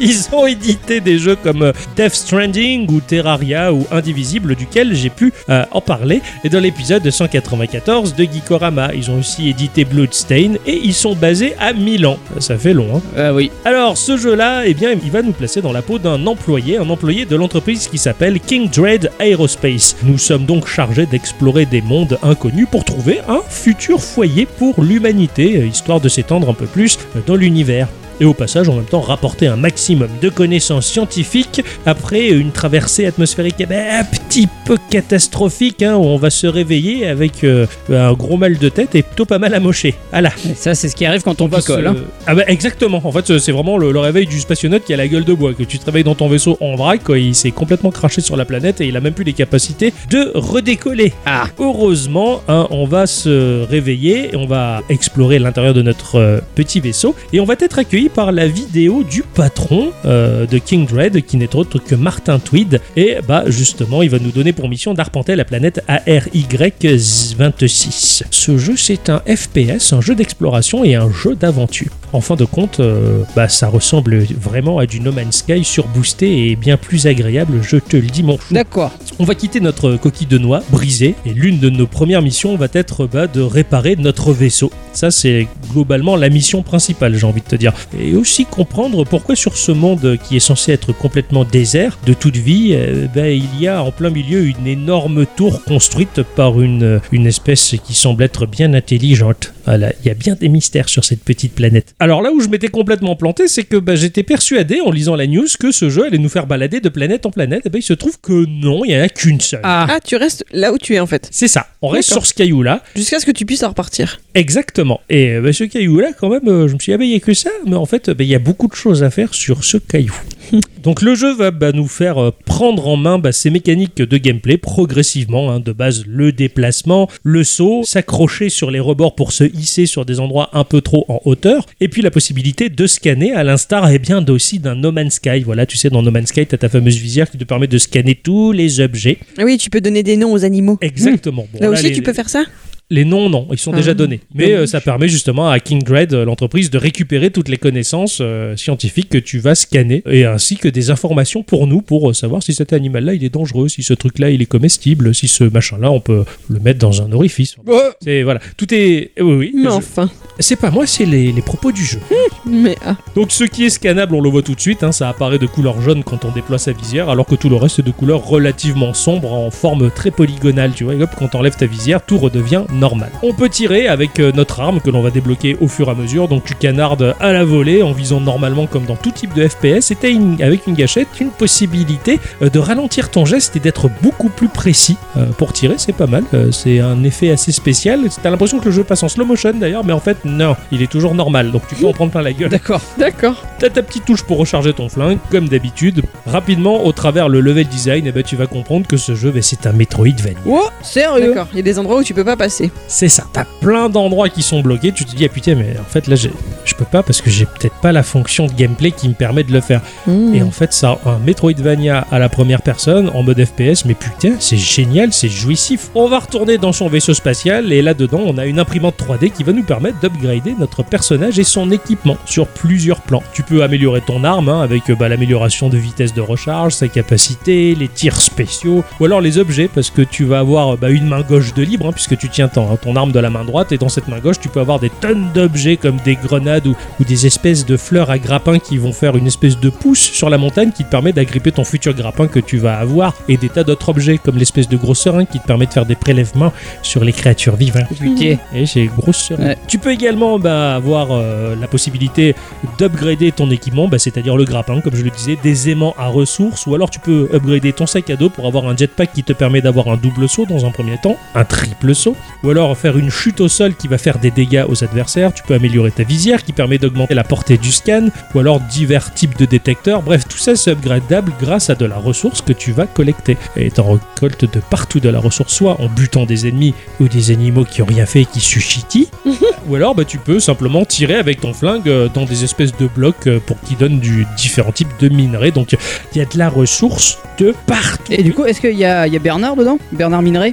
Ils ont édité des jeux comme euh, Death Stranding ou Terraria ou Indivisible, duquel j'ai pu euh, en parler et dans l'épisode 194 de Geekorama. Ils ont aussi édité Bloodstain et ils sont basés à Milan. Ça fait long, hein Ah oui. Alors, ce jeu-là, eh bien, il va nous placer dans la peau d'un employé, un employé de l'entreprise qui s'appelle King Dread Aerospace. Nous sommes donc chargés d'explorer des mondes inconnus pour trouver un futur foyer pour l'humanité, euh, histoire de s'étendre un peu plus dans l'univers. Et au passage, en même temps, rapporter un maximum de connaissances scientifiques après une traversée atmosphérique eh ben, un petit peu catastrophique, hein, où on va se réveiller avec euh, un gros mal de tête et plutôt pas mal amoché. Voilà. Ça, c'est ce qui arrive quand on On va picole. se- hein. Ah bah exactement. En fait, c'est vraiment le, le réveil du spationaute qui a la gueule de bois. Que tu te réveilles dans ton vaisseau en vrac, quoi, il s'est complètement craché sur la planète et il a même plus les capacités de redécoller. Ah. Heureusement, hein, on va se réveiller et on va explorer l'intérieur de notre euh, petit vaisseau et on va être accueilli par la vidéo du patron euh, de King Dread qui n'est autre que Martin Tweed et bah justement il va nous donner pour mission d'arpenter la planète ARY26. Ce jeu c'est un FPS, un jeu d'exploration et un jeu d'aventure. En fin de compte, euh, bah, ça ressemble vraiment à du No Man's Sky surboosté et bien plus agréable, je te le dis mon chou. D'accord. On va quitter notre coquille de noix brisée et l'une de nos premières missions va être bah, de réparer notre vaisseau. Ça, c'est globalement la mission principale, j'ai envie de te dire. Et aussi comprendre pourquoi sur ce monde qui est censé être complètement désert de toute vie, euh, bah, il y a en plein milieu une énorme tour construite par une, une espèce qui semble être bien intelligente. Voilà, il y a bien des mystères sur cette petite planète. Alors là où je m'étais complètement planté, c'est que bah, j'étais persuadé en lisant la news que ce jeu allait nous faire balader de planète en planète. Et ben il se trouve que non, il n'y en a qu'une seule. Ah. Ah, tu restes là où tu es en fait. C'est ça, on reste sur ce caillou-là. Jusqu'à ce que tu puisses en repartir. Exactement. Et bah, ce caillou-là, quand même, euh, je me suis dit, ah, il n'y a que ça. Mais en fait, bah, il y a beaucoup de choses à faire sur ce caillou. Donc le jeu va bah, nous faire euh, prendre en main bah, ces mécaniques de gameplay progressivement. hein. de base, le déplacement, le saut, s'accrocher sur les rebords pour se hisser sur des endroits un peu trop en hauteur. Et puis la possibilité de scanner, à l'instar eh bien aussi d'un No Man's Sky. Voilà, tu sais, dans No Man's Sky, tu as ta fameuse visière qui te permet de scanner tous les objets. Ah oui, tu peux donner des noms aux animaux. Exactement. Bon, Là aussi, les- tu peux faire ça? Les noms, non, ils sont Ah, déjà donnés. Mais euh, ça permet justement à King Dread, euh, l'entreprise, de récupérer toutes les connaissances euh, scientifiques que tu vas scanner et ainsi que des informations pour nous pour savoir si cet animal-là il est dangereux, si ce truc-là il est comestible, si ce machin-là on peut le mettre dans un orifice. C'est voilà, tout est. Oui, oui. Mais je- enfin. C'est pas moi, c'est les, les propos du jeu. Mais ah. Donc ce qui est scannable, on le voit tout de suite, hein, ça apparaît de couleur jaune quand on déploie sa visière, alors que tout le reste est de couleur relativement sombre en forme très polygonale, tu vois, et hop, quand on enlève ta visière, tout redevient normal. On peut tirer avec euh, notre arme que l'on va débloquer au fur et à mesure, donc tu canardes à la volée en visant normalement comme dans tout type de FPS, et une- avec une gâchette une possibilité euh, de ralentir ton geste et d'être beaucoup plus précis. Euh, pour tirer, c'est pas mal, euh, c'est un effet assez spécial, t'as l'impression que le jeu passe en slow motion d'ailleurs, mais en fait non, il est toujours normal, donc tu peux en prendre plein la gueule. D'accord. D'accord. T'as ta petite touche pour recharger ton flingue, comme d'habitude. Rapidement, au travers le level design, eh ben, tu vas comprendre que ce jeu, ben, c'est un Metroidvania. Oh, sérieux D'accord. Il y a des endroits où tu peux pas passer. C'est ça. T'as plein d'endroits qui sont bloqués. Tu te dis, ah putain, mais en fait, là, je peux pas parce que j'ai peut-être pas la fonction de gameplay qui me permet de le faire. Hmm. Et en fait, ça, un Metroidvania à la première personne, en mode FPS, mais putain, c'est génial, c'est jouissif. On va retourner dans son vaisseau spatial, et là-dedans, on a une imprimante 3D qui va nous permettre d'upgrader notre personnage et son équipement sur plusieurs plans. Tu peux améliorer ton arme hein, avec bah, l'amélioration de vitesse de recharge, sa capacité, les tirs spéciaux, ou alors les objets, parce que tu vas avoir bah, une main gauche de libre, hein, puisque tu tiens ton, ton arme de la main droite et dans cette main gauche tu peux avoir des tonnes d'objets comme des grenades ou, ou des espèces de fleurs à grappin qui vont faire une espèce de pouce sur la montagne qui te permet d'agripper ton futur grappin que tu vas avoir et des tas d'autres objets comme l'espèce de gros serin qui te permet de faire des prélèvements sur les créatures vivantes. Putain. Et j'ai grosse serin. Ouais. Tu peux également bah, avoir euh, la possibilité d'upgrader ton équipement, bah, c'est-à-dire le grappin, comme je le disais, des aimants à ressources, ou alors tu peux upgrader ton sac à dos pour avoir un jetpack qui te permet d'avoir un double saut dans un premier temps, un triple saut, ou alors faire une chute au sol qui va faire des dégâts aux adversaires. Tu peux améliorer ta visière qui permet d'augmenter la portée du scan, ou alors divers types de détecteurs. Bref, tout ça c'est upgradable grâce à de la ressource que tu vas collecter. Et t'en récoltes de partout de la ressource, soit en butant des ennemis ou des animaux qui ont rien fait et qui suscitent, ou alors bah, tu peux simplement tirer avec ton flingue euh, dans des espèces de blocs euh, pour qu'ils donnent du différents types de minerais. Donc il y a de la ressource de partout. Et du coup, est-ce qu'il y y a Bernard dedans? Bernard Minerai?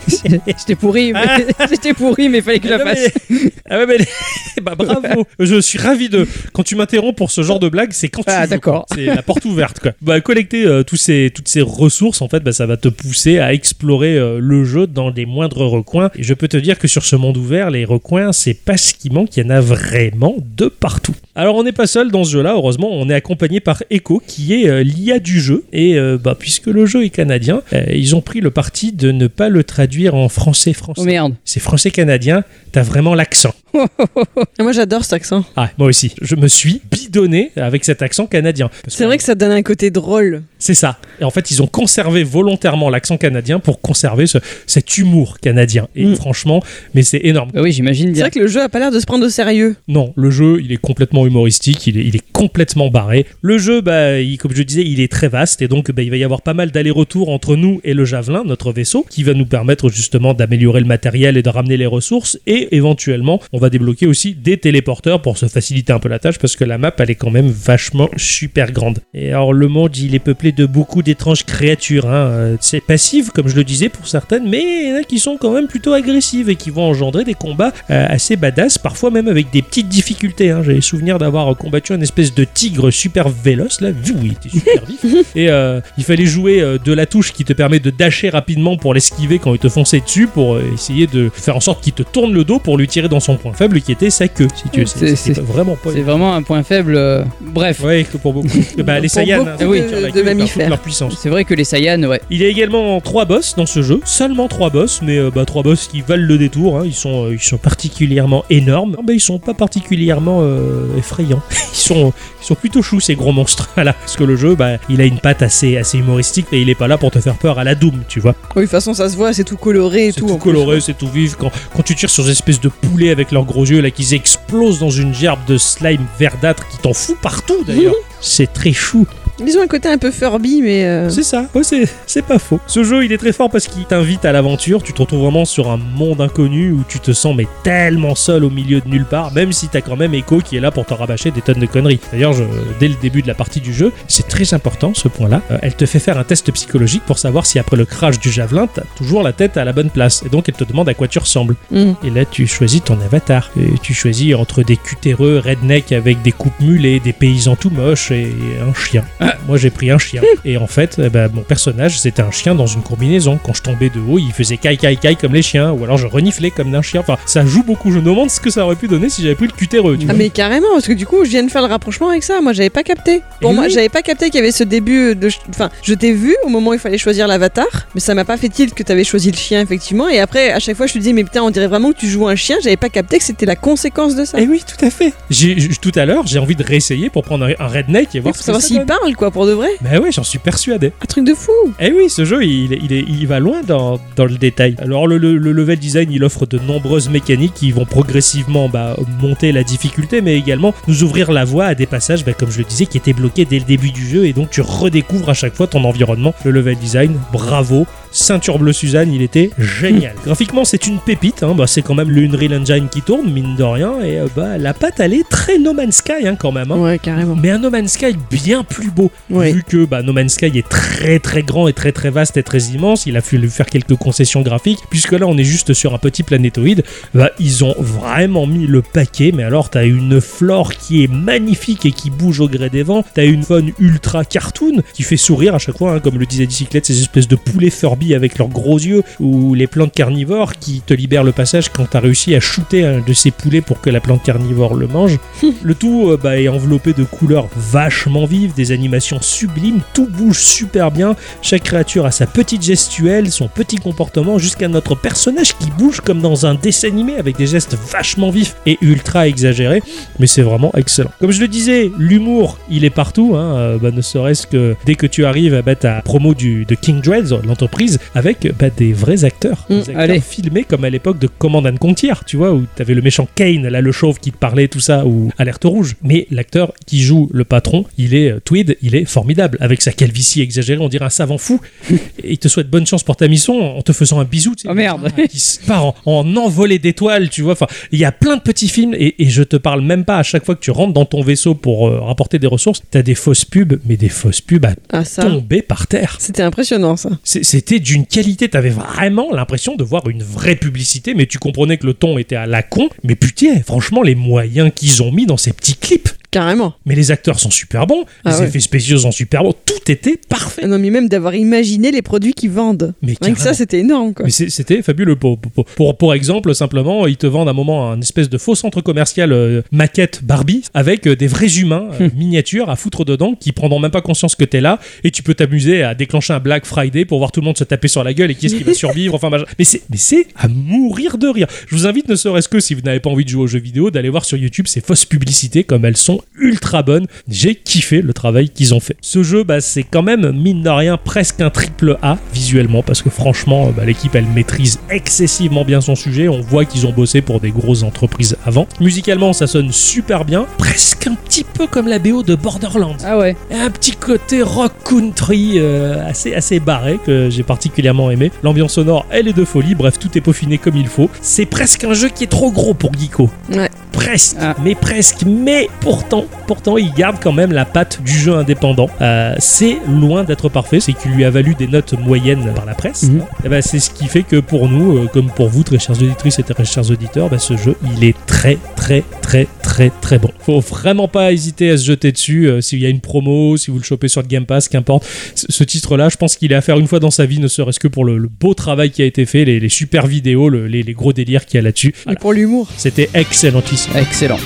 J'étais pourri, mais j'étais pourri, mais fallait que je la Ah, fasse. Ah ouais, mais- bah, bravo. Je suis ravi de. Quand tu m'interromps pour ce genre de blague, c'est quand tu Ah, d'accord. C'est la porte ouverte, quoi. Bah, collecter euh, tous ces, toutes ces ressources, en fait, bah, ça va te pousser à explorer euh, le jeu dans les moindres recoins. Et je peux te dire que sur ce monde ouvert, les recoins, c'est pas ce qui manque. Il y en a vraiment de partout. Alors, on n'est pas seul dans ce jeu-là. Heureusement, on est accompagné par Echo, qui est euh, l'IA du jeu. Et bah, puisque le jeu est canadien, ils ont pris le parti de ne pas le traduire en français français. Oh merde. C'est français canadien, t'as vraiment l'accent. Moi j'adore cet accent. Ah, moi aussi. Je me suis bidonné avec cet accent canadien. C'est vrai que ça donne un côté drôle. C'est ça. Et en fait, ils ont conservé volontairement l'accent canadien pour conserver ce- cet humour canadien. Et Mm. franchement, mais c'est énorme. Bah oui, j'imagine C'est bien. vrai que le jeu a pas l'air de se prendre au sérieux. Non, le jeu, il est complètement humoristique, il est, il est complètement barré. Le jeu, bah, il- comme je disais, il est très vaste et donc bah, il va y avoir pas mal d'allers-retours entre nous et le Javelin, notre vaisseau, qui va nous permettre justement d'améliorer le matériel et de ramener les ressources. Et éventuellement, on va débloquer aussi des téléporteurs pour se faciliter un peu la tâche parce que la map, elle est quand même vachement super grande. Et alors, le monde, il est peuplé de beaucoup d'étranges créatures. Hein. Euh, C'est passif, comme je le disais pour certaines, mais il y en a qui sont quand même plutôt agressives et qui vont engendrer des combats euh, assez badass, parfois même avec des petites difficultés. Hein. J'avais souvenir d'avoir combattu un espèce de tigre super véloce, là, vu, il était super vif. Et euh, il fallait jouer de la touche qui te permet de dasher rapidement pour l'esquiver quand il te fonçait dessus, pour euh, essayer de faire en sorte qu'il te tourne le dos pour lui tirer dans son point faible qui était sa queue, si tu veux. C'est- vraiment pas C'est vraiment un point faible. euh, Bref. Que pour beaucoup. bah, les Pour Saiyans, hein, de- oui, de mammifères. toute leur puissance. C'est vrai que les Saiyans, ouais. Il y a également trois boss dans ce jeu, seulement trois boss, mais euh, bah, trois boss qui valent le détour. hein. Ils, sont, euh, ils sont particulièrement énormes, mais ils sont pas particulièrement effrayants. Ils sont, ils sont plutôt choux ces gros monstres. Voilà, parce que le jeu, bah, il a une patte assez, assez humoristique et il est pas là pour te faire peur à la Doom, tu vois. Oui, de toute façon, ça se voit, c'est tout coloré et C'est tout. tout, en coloré, c'est tout vif. Quand, quand tu tires sur des espèces de poulets avec leurs gros yeux, là, qu'ils explosent dans une gerbe de slime verdâtre qui t'en fout partout d'ailleurs. c'est très chou. Ils ont un côté un peu Furby, mais. euh, C'est ça, ouais, c'est, c'est pas faux. Ce jeu, il est très fort parce qu'il t'invite à l'aventure. Tu te retrouves vraiment sur un monde inconnu où tu te sens mais tellement seul au milieu de nulle part, même si t'as quand même Echo qui est là pour te rabâcher des tonnes de conneries. D'ailleurs, je- dès le début de la partie du jeu, c'est très important ce point-là. Euh, elle te fait faire un test psychologique pour savoir si après le crash du javelin, t'as toujours la tête à la bonne place. Et donc, elle te demande à quoi tu ressembles. hmm. Et là, tu choisis ton avatar. Et tu choisis entre des cutéreux redneck avec des coupes mulées, des paysans tout moches et un chien. Moi, j'ai pris un chien. Et en fait, eh ben, mon personnage, c'était un chien dans une combinaison. Quand je tombais de haut, il faisait caille caille caille comme les chiens. Ou alors je reniflais comme d'un chien. Enfin, ça joue beaucoup. Je me demande ce que ça aurait pu donner si j'avais pris le cutéreux. tu Ah vois. mais carrément parce que du coup je viens de faire le rapprochement avec ça moi j'avais pas capté pour moi oui. j'avais pas capté qu'il y avait ce début de enfin je t'ai vu au moment où il fallait choisir l'avatar mais ça m'a pas fait tilt que t'avais choisi le chien effectivement et après à chaque fois je te disais mais putain on dirait vraiment que tu joues un chien j'avais pas capté que c'était la conséquence de ça Eh oui, tout à fait. J'ai, tout à l'heure, j'ai envie de réessayer pour prendre un, redneck et voir ce que savoir s'il parle quoi pour de vrai Mais ouais, j'en suis persuadé. un truc de fou Eh oui, ce jeu, il, il, est- il va loin dans, dans le détail. Alors, le, le- le level design, il offre de nombreuses mécaniques qui vont progressivement bah, monter la difficulté, mais également nous ouvrir la voie à des passages, bah, comme je le disais, qui étaient bloqués dès le début du jeu, et donc tu redécouvres à chaque fois ton environnement. Le level design, bravo. Ceinture bleue Suzanne, il était génial. Graphiquement, c'est une pépite, hein, bah, c'est quand même le Unreal Engine qui tourne, mine de rien, et euh, bah, la patte, elle est très No Man's Sky hein, quand même. hein. ouais carrément Mais un No Man's Sky bien plus beau, Ouais. vu que bah, No Man's Sky est très très grand et très très vaste et très immense, il a fallu faire quelques concessions graphiques, puisque là on est juste sur un petit planétoïde, bah, ils ont vraiment mis le paquet, mais alors t'as une flore qui est magnifique et qui bouge au gré des vents, t'as une faune ultra cartoon qui fait sourire à chaque fois, hein, comme le disait Dicyclette, ces espèces de poulets Furby Avec leurs gros yeux, ou les plantes carnivores qui te libèrent le passage quand t'as réussi à shooter un de ces poulets pour que la plante carnivore le mange. le tout euh, bah, est enveloppé de couleurs vachement vives, des animations sublimes, tout bouge super bien, chaque créature a sa petite gestuelle, son petit comportement, jusqu'à notre personnage qui bouge comme dans un dessin animé avec des gestes vachement vifs et ultra exagérés, mais c'est vraiment excellent. Comme je le disais, l'humour, il est partout, hein, euh, bah, ne serait-ce que dès que tu arrives à battre ta promo du, de King Dreads, l'entreprise, avec bah, des vrais acteurs. Mm, des acteurs allez. filmés comme à l'époque de Command and Conquer, tu vois, où t'avais le méchant Kane, là le chauve qui te parlait, tout ça, ou Alerte Rouge. Mais l'acteur qui joue le patron, il est euh, Tweed, il est formidable. Avec sa calvitie exagérée, on dirait un savant fou. et il te souhaite bonne chance pour ta mission en te faisant un bisou. tu sais. Oh merde. qui se part en, en envolée d'étoiles, tu vois. Enfin, il y a plein de petits films et, et je te parle même pas à chaque fois que tu rentres dans ton vaisseau pour euh, rapporter des ressources, t'as des fausses pubs, mais des fausses pubs à Ah, ça. tomber par terre. C'était impressionnant, ça. C'était d'une qualité, t'avais vraiment l'impression de voir une vraie publicité, mais tu comprenais que le ton était à la con. Mais putain, franchement, les moyens qu'ils ont mis dans ces petits clips. Carrément. Mais les acteurs sont super bons, Ah les ouais. effets spéciaux sont super bons, tout était parfait. Non, mais même d'avoir imaginé les produits qu'ils vendent. Mais Rien que ça, c'était énorme, quoi. Mais c'était fabuleux. Pour, pour, pour, pour exemple, simplement, ils te vendent à un moment un espèce de faux centre commercial euh, maquette Barbie avec euh, des vrais humains euh, miniatures à foutre dedans qui prendront même pas conscience que t'es là et tu peux t'amuser à déclencher un Black Friday pour voir tout le monde se taper sur la gueule et qui est-ce qui va survivre. Enfin, machin. mais c'est mais c'est à mourir de rire. Je vous invite, ne serait-ce que si vous n'avez pas envie de jouer aux jeux vidéo, d'aller voir sur YouTube ces fausses publicités comme elles sont ultra bonnes. J'ai kiffé le travail qu'ils ont fait. Ce jeu, bah, c'est quand même mine de rien presque un triple A visuellement parce que franchement, bah, l'équipe elle maîtrise excessivement bien son sujet. On voit qu'ils ont bossé pour des grosses entreprises avant. Musicalement, ça sonne super bien, presque un petit peu comme la BO de Borderlands. Ah ouais. Un petit côté rock country euh, assez, assez barré que j'ai particulièrement aimé. L'ambiance sonore, elle est de folie. Bref, tout est peaufiné comme il faut. C'est presque un jeu qui est trop gros pour Geeko. Ouais. Presque, Ah. mais presque. Mais pourtant, pourtant, il garde quand même la patte du jeu indépendant. Euh, c'est loin d'être parfait. C'est qu'il lui a valu des notes moyennes par la presse. Mhm. Et ben, c'est ce qui fait que pour nous, euh, comme pour vous, très chères auditrices et très chers auditeurs, ben, ce jeu, il est très, très, très, très, très bon. Faut vraiment pas hésiter à se jeter dessus. euh, S'il y a une promo, si vous le chopez sur le Game Pass, qu'importe. Ce ce titre-là, je pense qu'il est à faire une fois dans sa vie, ne serait-ce que pour le, le beau travail qui a été fait, les, les super vidéos, le- les, les gros délires qu'il y a là-dessus. Et pour l'humour. C'était excellentissime. Excellent.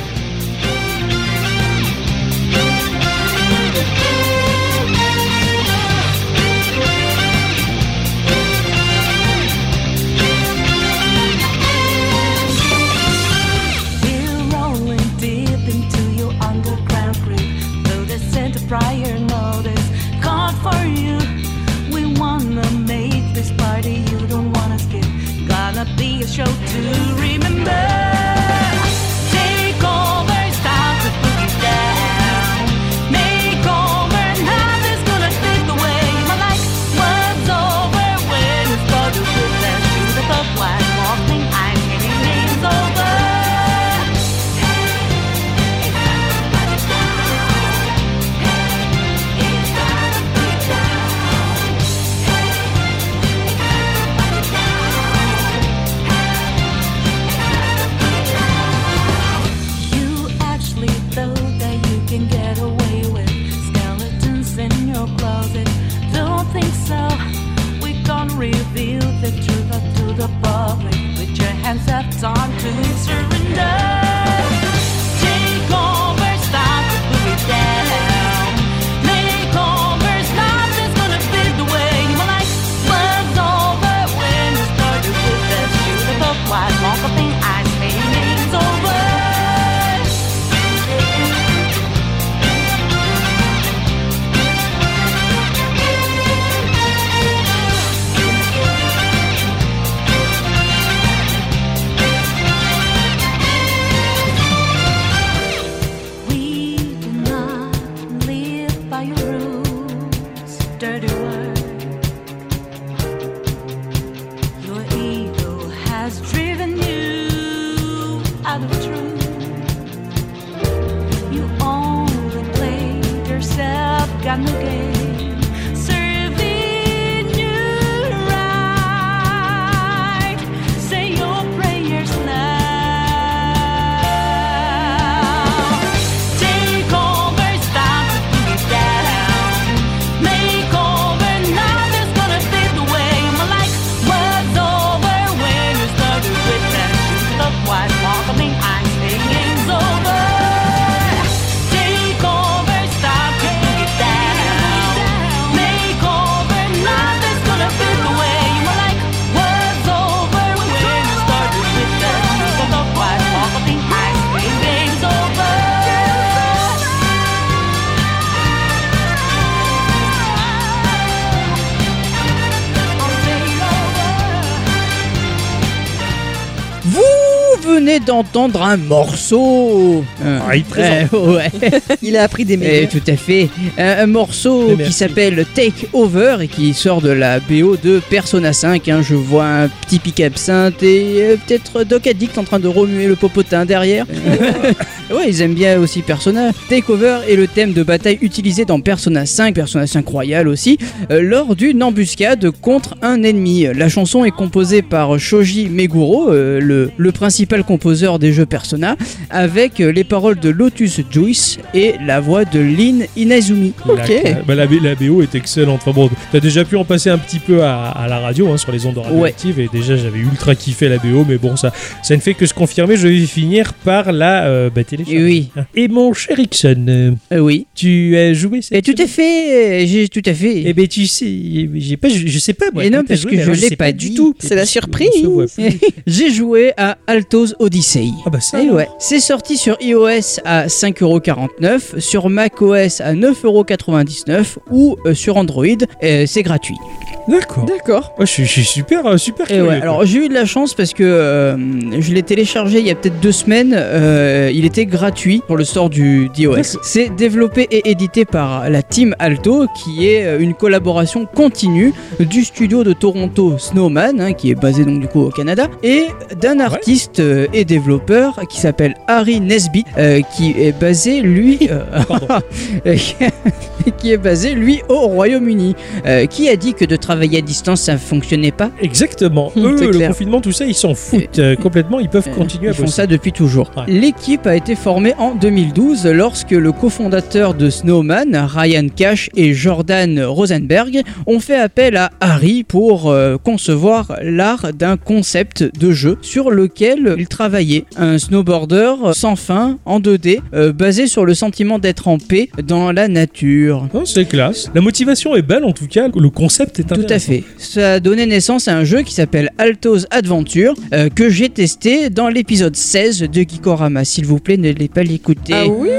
Hands up, time to surrender. Un morceau. Euh, Ah, il présente. euh, ouais. Il a appris des Eh, meilleurs. tout à fait. Un, un morceau Eh, qui s'appelle Take Over et qui sort de la BO de Persona 5. hein. Je vois un petit pic absinthe et euh, peut-être Doc Addict en train de remuer le popotin derrière. ouais, ils aiment bien aussi Persona. Take Over est le thème de bataille utilisé dans Persona 5, Persona 5 Royal aussi, euh, lors d'une embuscade contre un ennemi. La chanson est composée par Shoji Meguro, euh, le, le principal composeur des jeux Persona, avec euh, les paroles de Lotus Juice et la voix de Lin Inazumi. Ok. La, bah, la, la BO est excellente. Enfin bon, t'as déjà pu en passer un petit peu à, à la radio, hein, sur les ondes radioactives, et déjà j'avais ultra kiffé la BO, mais bon, ça, ça ne fait que se confirmer. Je vais finir par la euh, bah, oui. Et mon cher Ixon, euh, oui. tu as joué cette Et tout à fait, euh, j'ai tout à fait. Eh ben tu sais, j'ai pas, je, je sais pas moi. Et non, parce joué, que je l'ai sais pas du tout. C'est la surprise. J'ai joué à Altos Odyssey. Ah bah ça. Et ouais, c'est sorti sur iOS à 5,49€, sur macOS à 9,99€ ou euh, sur Android, euh, c'est gratuit. D'accord. D'accord. Ouais, je, suis- je suis super, euh, super Et curieux. ouais, quoi. alors j'ai eu de la chance parce que euh, je l'ai téléchargé il y a peut-être deux semaines. euh, il était gratuit pour le store du d'iOS. C'est développé et édité par la team Alto, qui est euh, une collaboration continue du studio de Toronto Snowman, hein, qui est basé donc du coup au Canada, et d'un artiste euh, et développeur qui s'appelle Harry Nesbitt, euh, qui est basé lui, euh, Pardon. qui est basé lui au Royaume-Uni, euh, qui a dit que de travailler à distance ça fonctionnait pas. Exactement. Hum, Eux, le clair. confinement, tout ça, ils s'en foutent euh, complètement. Ils peuvent continuer Ils à font bosser. ça depuis toujours. Ouais. L'équipe a été formée en 2012 lorsque le cofondateur de Snowman, Ryan Cash et Jordan Rosenberg, ont fait appel à Harry pour euh, concevoir l'art d'un concept de jeu sur lequel il travaillait. Un snowboarder sans fin en 2D euh, basé sur le sentiment d'être en paix dans la nature. Non, c'est classe. La motivation est belle en tout cas. Le concept est Tout à intéressant. fait. Ça a donné naissance à un jeu qui s'appelle Altos Adventure euh, que j'ai testé dans l'épisode 16 de Geekorama. S'il vous plaît, ne l'allez pas l'écouter. Ah oui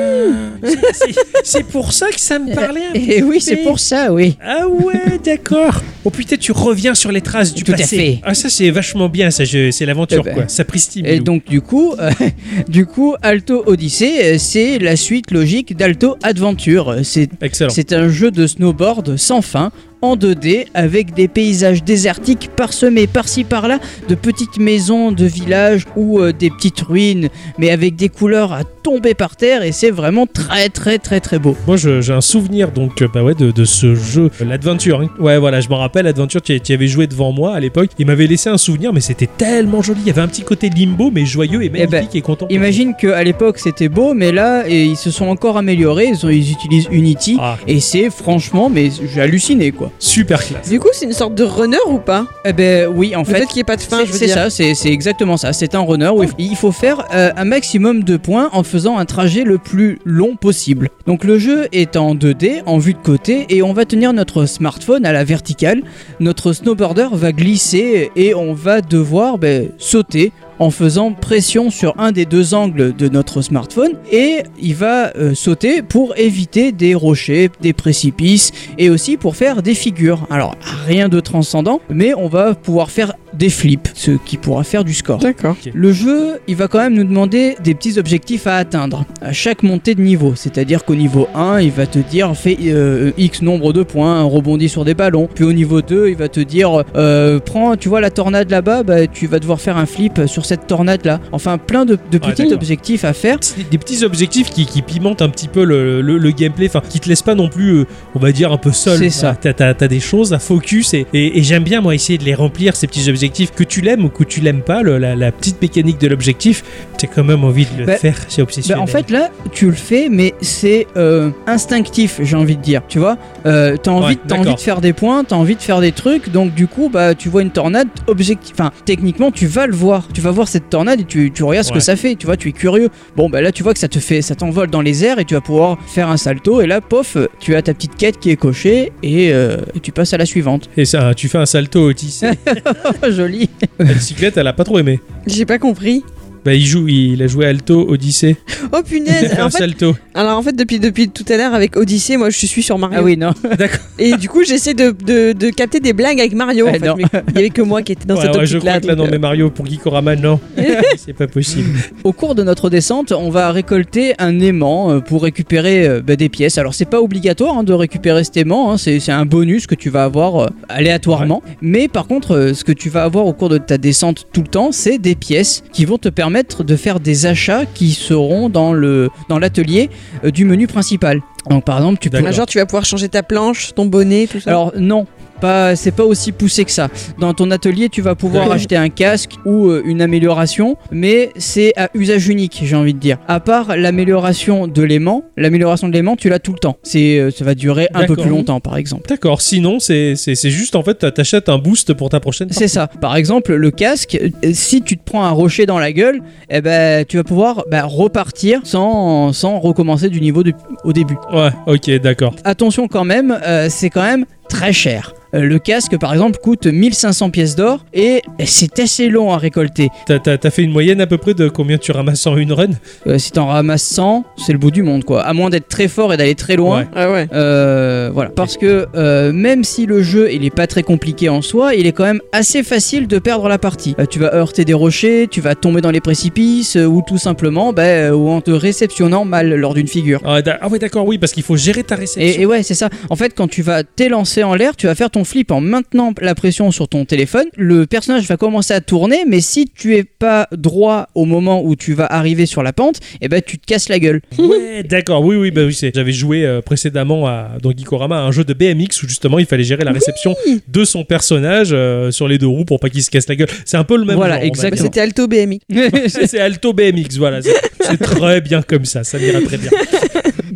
C'est- pour ça que ça me parlait un Et oui, c'est pour ça, oui. Ah ouais, d'accord. Oh putain, tu reviens sur les traces du Tout à passé. fait. Ah ça c'est vachement bien, ça je- c'est l'aventure Eh ben. quoi. Ça pristine. Et donc du coup, euh, du coup, Alto Odyssey, euh, c'est la suite logique d'Alto Adventure. C'est excellent. c'est un jeu de snowboard sans fin. En 2D, avec des paysages désertiques parsemés par-ci par-là de petites maisons de villages ou euh, des petites ruines, mais avec des couleurs à tomber par terre et c'est vraiment très très très très beau. Moi j'ai un souvenir donc euh, bah ouais de, de ce jeu, euh, l'adventure. hein. Ouais voilà, je me rappelle l'adventure. Tu, tu avais joué devant moi à l'époque. Il m'avait laissé un souvenir, mais c'était tellement joli. Il y avait un petit côté limbo, mais joyeux et magnifique ben, et content. Imagine qu'à l'époque c'était beau, mais là et ils se sont encore améliorés. Ils, ont- ils utilisent Unity Ah, et c'est franchement, mais j'ai halluciné quoi. Super classe. Du coup, c'est une sorte de runner ou pas Eh ben oui, en fait. fait qu'il n'y ait pas de fin, c'est- je veux C'est ça, c'est c'est exactement ça. C'est un runner où il faut faire euh, un maximum de points en faisant un trajet le plus long possible. Donc le jeu est en 2D, en vue de côté, et on va tenir notre smartphone à la verticale. Notre snowboarder va glisser et on va devoir ben, sauter en faisant pression sur un des deux angles de notre smartphone et il va euh, sauter pour éviter des rochers, des précipices et aussi pour faire des figures. Alors rien de transcendant, mais on va pouvoir faire des flips, ce qui pourra faire du score. D'accord. Le jeu, il va quand même nous demander des petits objectifs à atteindre à chaque montée de niveau. C'est-à-dire qu'au niveau 1, il va te dire fais euh, X nombre de points, rebondis sur des ballons. Puis au niveau 2, il va te dire euh, prends, tu vois la tornade là-bas, bah, tu vas devoir faire un flip sur cette tornade là. Enfin, plein de, de petits objectifs à faire. Des petits objectifs qui, qui pimentent un petit peu le, le- le gameplay, enfin qui te laissent pas non plus, euh, on va dire, un peu seul. C'est ça. T'as, t'as- t'as des choses à focus et, et- et j'aime bien moi essayer de les remplir ces petits objectifs. Que tu l'aimes ou que tu l'aimes pas, le- la, la petite mécanique de l'objectif, t'as quand même envie de le Bah, faire, c'est obsessionnel. Bah, en fait là tu le fais mais c'est euh, instinctif j'ai envie de dire tu vois. Euh, t'as envie, Ouais, t'as envie de faire des points t'as envie de faire des trucs donc du coup bah tu vois une tornade objectif enfin techniquement tu vas le voir. Tu vas voir cette tornade et tu, tu regardes ce que ça fait tu vois tu es curieux. Bon bah là tu vois que ça te fait ça t'envole dans les airs et tu vas pouvoir faire un salto et là pof tu as ta petite quête qui est cochée et, euh, et tu passes à la suivante. Et ça, tu fais un salto au joli la bicyclette, elle a pas trop aimé. J'ai pas compris. Bah, il joue, il a joué Alto, Odyssey, Oh punaise en fait, Salto. Alors en fait, depuis, depuis tout à l'heure, avec Odyssey, moi je suis sur Mario. Ah oui, non. D'accord. Et du coup, j'essaie de, de, de capter des blagues avec Mario. en Eh fait, non. mais il y avait que moi qui était dans Ouais, cette ouais, je optique-là. crois que là, non, mais euh, Mario pour Gikorama, non. c'est pas possible. Au cours de notre descente, on va récolter un aimant euh, pour récupérer euh, bah, des pièces. Alors c'est pas obligatoire hein, de récupérer cet aimant, hein, c'est c'est un bonus que tu vas avoir euh, aléatoirement. Mais par contre, euh, ce que tu vas avoir au cours de ta descente tout le temps, c'est des pièces qui vont te permettre de faire des achats qui seront dans le dans l'atelier euh, du menu principal. Donc par exemple, tu peux genre, tu vas pouvoir changer ta planche, ton bonnet, tout ça? Alors non, pas, c'est pas aussi poussé que ça. Dans ton atelier, tu vas pouvoir acheter un casque ou euh, une amélioration, mais c'est à usage unique, j'ai envie de dire. À part l'amélioration de l'aimant, l'amélioration de l'aimant, tu l'as tout le temps. C'est, euh, ça va durer un peu plus longtemps, par exemple. D'accord, sinon, c'est c'est- c'est juste en fait, t'achètes un boost pour ta prochaine C'est ça. Par exemple, le casque, euh, si tu te prends un rocher dans la gueule, eh ben, tu vas pouvoir bah, repartir sans, sans recommencer du niveau du- au début. Ouais, ok, d'accord. Attention quand même, euh, c'est quand même très cher. Euh, le casque, par exemple, coûte 1500 pièces d'or et c'est assez long à récolter. T'as- T'as t'as fait une moyenne à peu près de combien tu ramasses en une run? Euh, si t'en ramasses 100, c'est le bout du monde, quoi. À moins d'être très fort et d'aller très loin. Ouais. Ah ouais. Euh, voilà. Parce que euh, même si le jeu il est pas très compliqué en soi, il est quand même assez facile de perdre la partie. Euh, tu vas heurter des rochers, tu vas tomber dans les précipices euh, ou tout simplement bah, euh, ou en te réceptionnant mal lors d'une figure. Ah, ah ouais, d'accord, oui, parce qu'il faut gérer ta réception. Et, et ouais, c'est ça. En fait, quand tu vas t'élancer en l'air, tu vas faire ton flip en maintenant la pression sur ton téléphone. Le personnage va commencer à tourner, mais si tu es pas droit au moment où tu vas arriver sur la pente, eh ben tu te casses la gueule. Ouais, d'accord, oui, oui, bah oui, c'est. J'avais joué euh, précédemment à, dans Gikorama à un jeu de BMX où justement il fallait gérer la réception de son personnage euh, sur les deux roues pour pas qu'il se casse la gueule. C'est un peu le même Voilà, genre, exactement. C'était Alto dire. c'est Alto BMX, voilà. C'est c'est très bien comme ça, ça m'ira très bien.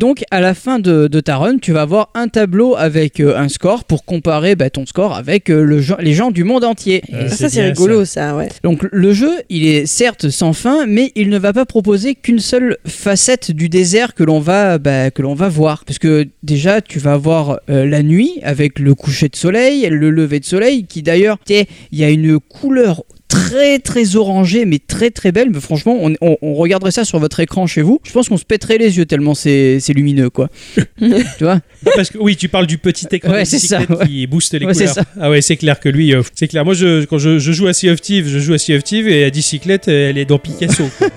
Donc, à la fin de, de ta run, tu vas avoir un tableau avec euh, un score pour comparer bah, ton score avec euh, le les gens du monde entier. Euh, Et ça, c'est rigolo, ça, ouais. Donc le jeu, il est certes sans fin, mais il ne va pas proposer qu'une seule facette du désert que l'on va, bah, que l'on va voir. Parce que déjà, tu vas voir euh, la nuit avec le coucher de soleil, le lever de soleil, qui d'ailleurs, tu sais, il y a une couleur très très orangée mais très très belle mais franchement on, on- on regarderait ça sur votre écran chez vous je pense qu'on se pèterait les yeux tellement c'est lumineux quoi tu vois Parce que oui, tu parles du petit écran Ouais, ça, bicyclette qui booste les Ouais, couleurs. ça. Ah ouais, c'est clair que lui, euh, c'est clair. Moi, je, quand je, je joue à Sea of Thieves, je joue à Sea of Thieves et la bicyclette, elle est dans Picasso. quoi.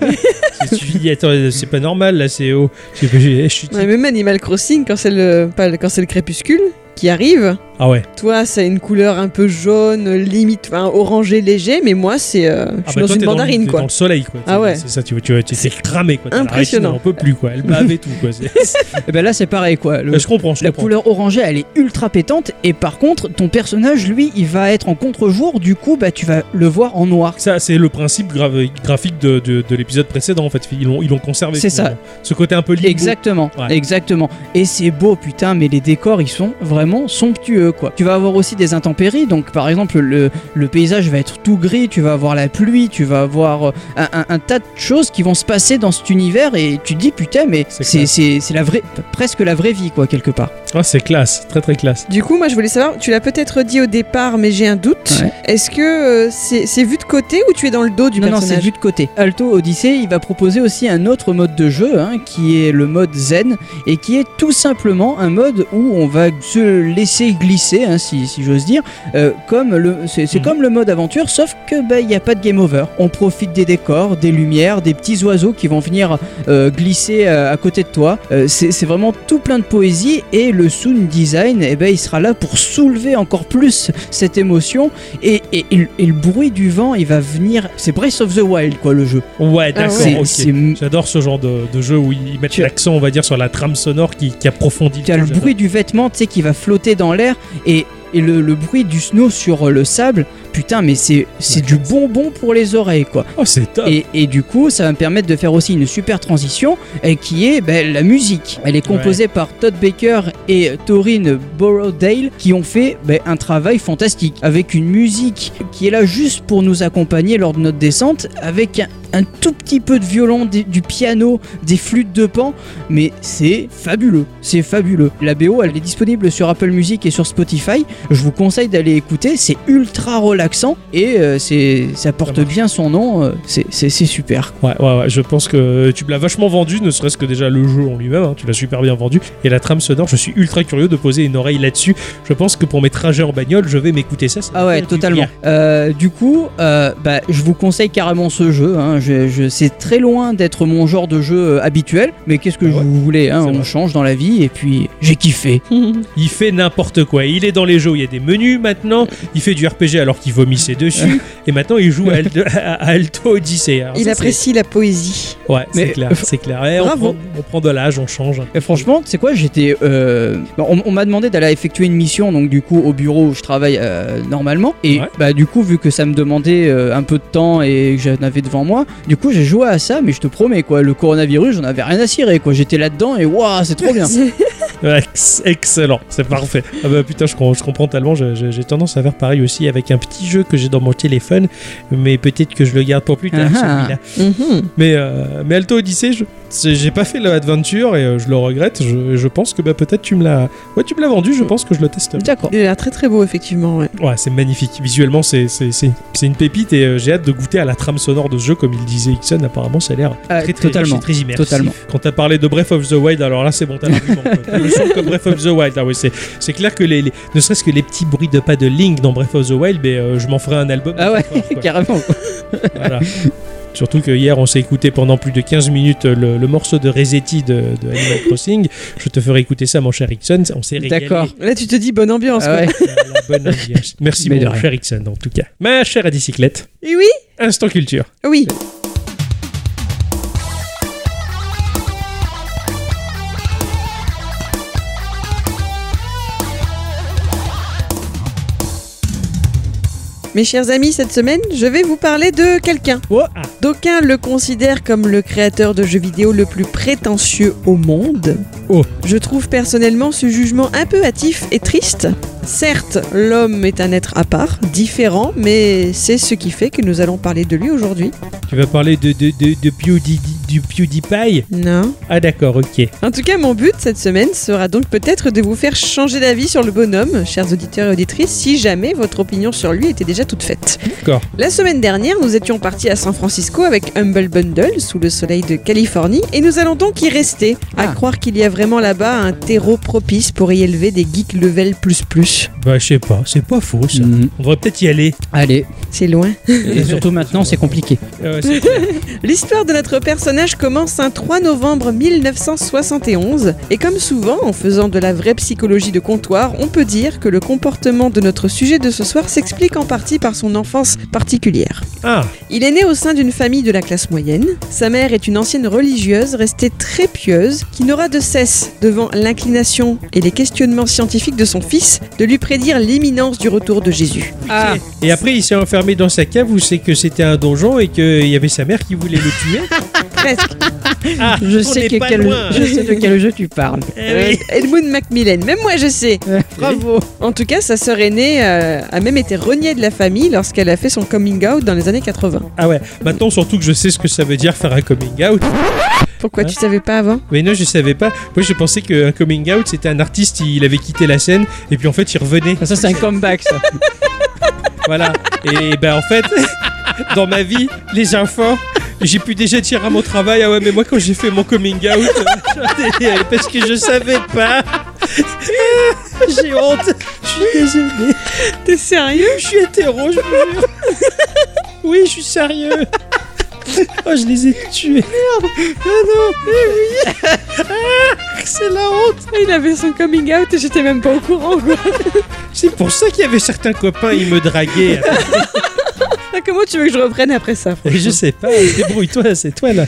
C'est- tu dis, attends, c'est pas normal là, c'est oh, je, je- je suis Ouais, même Animal Crossing, quand c'est le, pas le- quand c'est le crépuscule qui arrive, Ah ouais. toi, ça a une couleur un peu jaune, limite, enfin, orangé léger, mais moi, c'est. euh, je Ah suis bah dans toi, une le- mandarine, t'es quoi. Dans le soleil, quoi. Ah C'est- ouais. C'est ça, tu vois, tu t'es cramé, quoi. Impressionnant. On peut plus, quoi. Elle bave et tout, quoi. C'est- et ben là c'est pareil quoi Le- Bah, je comprends, je La comprends. couleur orangée, elle est ultra pétante. Et par contre, ton personnage, lui, il va être en contre-jour. Du coup, bah, tu vas le voir en noir. Ça, c'est le principe gra- graphique de, de, de l'épisode précédent, en fait. Ils l'ont, ils l'ont conservé. C'est ça. Ce côté un peu limbo. Exactement, Ouais. exactement. Et c'est beau, putain, mais les décors, ils sont vraiment somptueux, quoi. Tu vas avoir aussi des intempéries, donc par exemple, le, le paysage va être tout gris, tu vas avoir la pluie, tu vas avoir euh, un, un- un tas de choses qui vont se passer dans cet univers, et tu te dis, putain, mais C'est la vraie, presque la vraie vie, quoi, quelque part. Ah, c'est classe. Très, très classe. Du coup, moi, je voulais savoir, tu l'as peut-être dit au départ, mais j'ai un doute. Ouais. Est-ce que euh, c'est vu de côté ou tu es dans le dos du non, non, personnage c'est vu de côté. Alto Odyssey, il va proposer aussi un autre mode de jeu, hein, qui est le mode zen, et qui est tout simplement un mode où on va se laisser glisser, hein, si, si j'ose dire, euh, comme le, c'est c'est Mhm. comme le mode aventure, sauf que bah, il n'y a pas de game over. On profite des décors, des lumières, des petits oiseaux qui vont venir euh, glisser euh, à côté de toi. Euh, c'est c'est vraiment tout plein de poésie, et le sound design, eh ben, il sera là pour soulever encore plus cette émotion, et, et- et le- et le bruit du vent, il va venir. C'est Breath of the Wild, quoi, le jeu. Ouais, d'accord. C'est- ok. c'est- J'adore ce genre de, de jeu où ils mettent Tu- l'accent, on va dire, sur la trame sonore qui, qui approfondit. Tu as le truc, bruit du vêtement, tu sais, qui va flotter dans l'air et, le, le bruit du snow sur le sable. Putain, mais c'est du bonbon pour les oreilles, quoi. Oh, c'est top. Et, et du coup, ça va me permettre de faire aussi une super transition et qui est ben, la musique. Elle est composée par Todd Baker et Torin Borrowdale qui ont fait ben, un travail fantastique avec une musique qui est là juste pour nous accompagner lors de notre descente avec un, un tout petit peu de violon, des- du piano, des flûtes de pan, mais c'est fabuleux, c'est fabuleux. La BO, elle est disponible sur Apple Music et sur Spotify. Je vous conseille d'aller écouter, c'est ultra relaxant relaxant et euh, c'est ça porte bien son nom. euh, c'est- c'est c'est super. Ouais, ouais, ouais, je pense que tu me l'as vachement vendu, ne serait-ce que déjà le jeu en lui-même, hein, tu l'as super bien vendu. Et la trame sonore, je suis ultra curieux de poser une oreille là-dessus. Je pense que pour mes trajets en bagnole, je vais m'écouter ça. ça va Ah ouais, faire du totalement. bien. Euh, du coup, euh, bah, je vous conseille carrément ce jeu. Hein. Je, je- c'est très loin d'être mon genre de jeu euh, habituel, mais qu'est-ce que Ah ouais, vous voulez hein, c'est On vrai. change dans la vie et puis j'ai kiffé. Il fait n'importe quoi. Il est dans les jeux où il y a des menus maintenant. Il fait du RPG alors qu'il vomissait dessus. et maintenant, il joue à, Alto- à Alto Odyssey. Alors Il ça, apprécie la poésie. c'est- Ouais, c'est clair. C'est clair. Et on, prend, on prend de l'âge, on change. Et franchement, tu sais quoi, j'étais. euh, on on m'a demandé d'aller effectuer une mission, donc du coup au bureau où je travaille euh, normalement. Et Ouais. bah du coup, vu que ça me demandait euh, un peu de temps et que j'en avais devant moi, du coup j'ai joué à ça. Mais je te promets quoi, le coronavirus, j'en avais rien à cirer quoi. J'étais là-dedans et waouh, c'est trop bien. Ex- excellent, c'est parfait. Ah bah putain, je, je comprends tellement. J'ai tendance à faire pareil aussi avec un petit jeu que j'ai dans mon téléphone, mais peut-être que je le garde pour plus tard. Mhm. Mais, euh, mais Alto Odyssey, je- j'ai pas fait l'aventure et euh, je le regrette. Je, je pense que bah, peut-être tu me l'as, ouais, tu me l'as vendu. Je pense que je le testerai. D'accord. Il a l'air très très beau, effectivement. ouais. Ouais, c'est magnifique. Visuellement, c'est c'est- c'est- c'est une pépite et euh, j'ai hâte de goûter à la trame sonore de ce jeu, comme il disait Ixon. Apparemment, ça a l'air Ah, très, très totalement. très immersif. Totalement. Quand t'as parlé de Breath of the Wild, alors là, c'est bon, t'as l'argument. Breath of the Wild. Ah ouais, c'est c'est clair que les, les- ne serait-ce que les petits bruits de pas de Link dans Breath of the Wild, euh, je m'en ferai un album. Ah ouais, carrément. Voilà. Surtout que hier, on s'est écouté pendant plus de 15 minutes le, le morceau de Resetti de, de Animal Crossing. Je te ferai écouter ça, mon cher Ixon. On s'est régalé. D'accord. Là, tu te dis bonne ambiance. Ah quoi. ouais. La bonne ambiance. Merci, Mais mon cher Ixon, en tout cas. Ma chère à bicyclette, Et oui, instant culture. oui. Mes chers amis, cette semaine, je vais vous parler de quelqu'un. D'aucuns le considèrent comme le créateur de jeux vidéo le plus prétentieux au monde. Oh. Je trouve personnellement ce jugement un peu hâtif et triste. Certes, l'homme est un être à part, différent, mais c'est ce qui fait que nous allons parler de lui aujourd'hui. tu vas parler de, de, de, de Pewdie- du PewDiePie? Non. Ah d'accord, ok. En tout cas, mon but cette semaine sera donc peut-être de vous faire changer d'avis sur le bonhomme, chers auditeurs et auditrices, si jamais votre opinion sur lui était déjà toute faite. D'accord. La semaine dernière, nous étions partis à San Francisco avec Humble Bundle sous le soleil de Californie et nous allons donc y rester, à Ah. croire qu'il y a vraiment là-bas un terreau propice pour y élever des geeks level plus plus. Bah je sais pas, c'est pas faux ça. Mhm. On devrait peut-être y aller. Allez, C'est loin. et surtout maintenant, c'est compliqué. Euh, c'est clair. L'histoire de notre personnage commence un 3 novembre 1971 et comme souvent en faisant de la vraie psychologie de comptoir, on peut dire que le comportement de notre sujet de ce soir s'explique en partie par son enfance particulière. ah, Il est né au sein d'une famille de la classe moyenne. Sa mère est une ancienne religieuse restée très pieuse qui n'aura de cesse, devant l'inclination et les questionnements scientifiques de son fils, de lui prédire l'imminence du retour de Jésus. Ah, et après il s'est enfermé dans sa cave où c'est que c'était un donjon et qu'il y avait sa mère qui voulait le tuer. Presque. Ah, je sais, n'est que pas quel, loin. je sais de quel jeu tu parles. Eh oui. Edmund Macmillan, même moi je sais. Bravo. En tout cas, sa sœur aînée euh, a même été reniée de la famille lorsqu'elle a fait son coming out dans les années 80. Ah ouais, maintenant surtout que je sais ce que ça veut dire faire un coming out. Pourquoi Hein tu savais pas avant? Mais non, je savais pas. Moi je pensais qu'un coming out c'était un artiste, il avait quitté la scène et puis en fait il revenait. Ça, c'est un comeback, ça. Voilà. Et ben en fait, dans ma vie, les enfants, j'ai pu déjà dire à mon travail, ah ouais, mais moi quand j'ai fait mon coming out, euh, parce que je savais pas. J'ai honte. Je suis désolé. T'es sérieux? Je suis hétéro, je vous jure. Oui, je suis sérieux. Oh, je les ai tués. Merde. Ah non. Eh oui. Ah, c'est la honte. Il avait son coming out et j'étais même pas au courant quoi. C'est pour ça qu'il y avait certains copains, ils me draguaient. Ah, Comment tu veux que je reprenne après ça Et je sais pas, débrouille-toi, c'est toi la,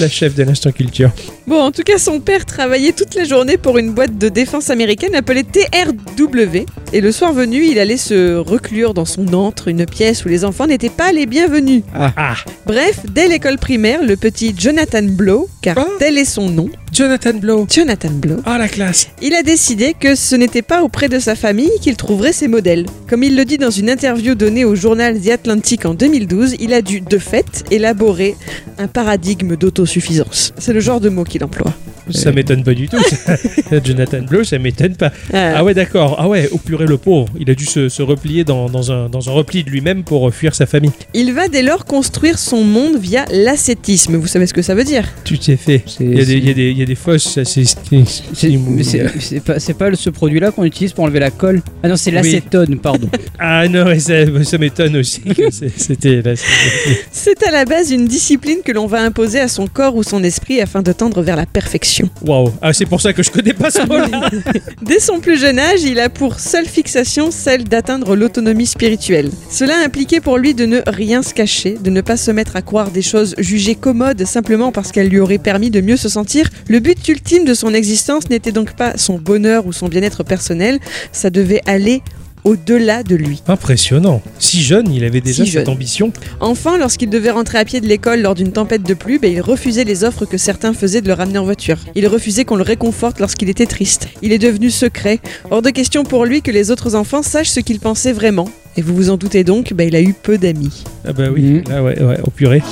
la chef de l'instant culture. Bon, en tout cas, son père travaillait toute la journée pour une boîte de défense américaine appelée TRW. Et le soir venu, il allait se reclure dans son antre, une pièce où les enfants n'étaient pas les bienvenus. Ah, Bref, dès l'école primaire, le petit Jonathan Blow, car Ah. tel est son nom, Jonathan Blow. Jonathan Blow, Ah, la classe. il a décidé que ce n'était pas auprès de sa famille qu'il trouverait ses modèles. Comme il le dit dans une interview donnée au journal The Atlantic en 2012, il a dû, de fait, élaborer un paradigme d'autosuffisance. C'est le genre de mot qu'il emploie. Ça m'étonne pas du tout. Jonathan Blow, ça m'étonne pas. Euh, Ah ouais, d'accord. Ah ouais, au purée, le pauvre. Il a dû se, se replier dans, dans un, dans un repli de lui-même pour euh, fuir sa famille. Il va dès lors construire son monde via l'ascétisme. Vous savez ce que ça veut dire? Tu t'es fait. Il y, a des, il, y a des, il y a des fausses. ça, c'est- pas, ce produit-là qu'on utilise pour enlever la colle? Ah non, c'est l'acétone, pardon. Ah non, ça, ça m'étonne aussi. C'était C'est à la base une discipline que l'on va imposer à son corps ou son esprit afin de tendre vers la perfection. Waouh. Ah, c'est pour ça que je connais pas ce mot-là. Dès son plus jeune âge, il a pour seule fixation celle d'atteindre l'autonomie spirituelle. Cela impliquait pour lui de ne rien se cacher, de ne pas se mettre à croire des choses jugées commodes simplement parce qu'elles lui auraient permis de mieux se sentir. Le but ultime de son existence n'était donc pas son bonheur ou son bien-être personnel, ça devait aller au-delà de lui. Impressionnant. Si jeune, il avait déjà Si cette jeune. ambition. Enfin, lorsqu'il devait rentrer à pied de l'école lors d'une tempête de pluie, ben, il refusait les offres que certains faisaient de le ramener en voiture. Il refusait qu'on le réconforte lorsqu'il était triste. Il est devenu secret. Hors de question pour lui que les autres enfants sachent ce qu'il pensait vraiment. Et vous vous en doutez donc, ben, il a eu peu d'amis. Ah bah oui. Là, ouais, ouais, au purée.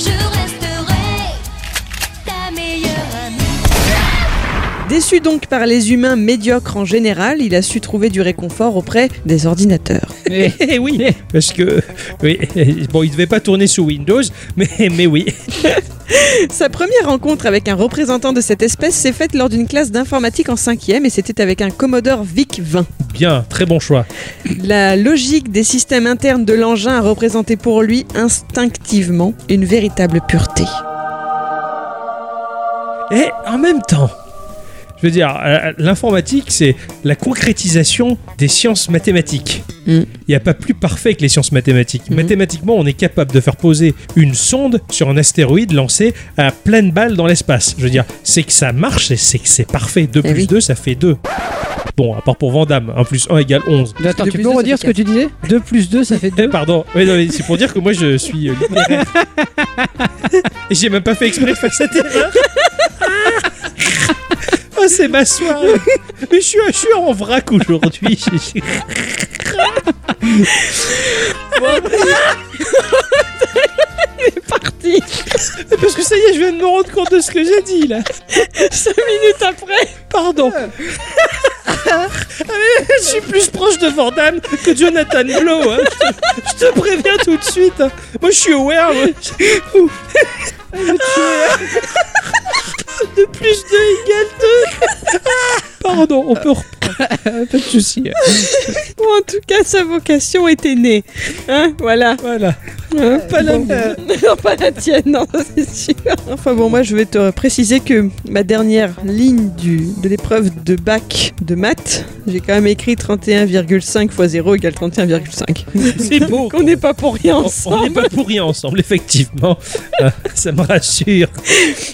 Déçu donc par les humains médiocres en général, il a su trouver du réconfort auprès des ordinateurs. Mais- Eh oui, parce que oui, bon, il devait pas tourner sous Windows, mais mais oui. Sa première rencontre avec un représentant de cette espèce s'est faite lors d'une classe d'informatique en 5e et c'était avec un Commodore VIC-20. Bien, très bon choix. La logique des systèmes internes de l'engin a représenté pour lui instinctivement une véritable pureté. Et en même temps, je veux dire, euh, l'informatique, c'est la concrétisation des sciences mathématiques. Mm. Il n'y a pas plus parfait que les sciences mathématiques. Mm. Mathématiquement, on est capable de faire poser une sonde sur un astéroïde lancé à pleine balle dans l'espace. Je veux dire, c'est que ça marche et c'est que c'est parfait. 2 Eh plus oui. 2, ça fait 2. Bon, à part pour Vandamme, 1 plus 1 égale 11. Attends, tu peux redire ce que tu disais? 2 plus 2, ça fait Eh, 2. pardon, oui, non, mais c'est pour dire que moi je suis euh, littéraire. J'ai même pas fait exprès de faire cette erreur. C'est ma soirée. Mais je suis, je suis en vrac aujourd'hui. Parti Parce que ça y est, je viens de me rendre compte de ce que j'ai dit là. 5 minutes après Pardon. Allez, je suis plus proche de Vandamme que Jonathan Blow. hein. Je, te, je te préviens tout de suite. hein. Moi, je suis aware. moi. De plus 2 égale 2. Pardon, on peut reprendre. Pas de soucis. Ou en tout cas, sa vocation était née. Hein Voilà. Voilà. Hein Pas la Bon. mienne. Pas la tienne, non, ça, c'est sûr. Enfin bon, moi je vais te préciser que ma dernière ligne du, de l'épreuve de bac de maths, j'ai quand même écrit 31,5 x 0 égale 31,5. C'est beau. On n'est pas pour rien On- On n'est ensemble. pas pour rien ensemble, effectivement. Ah, Ça me rassure.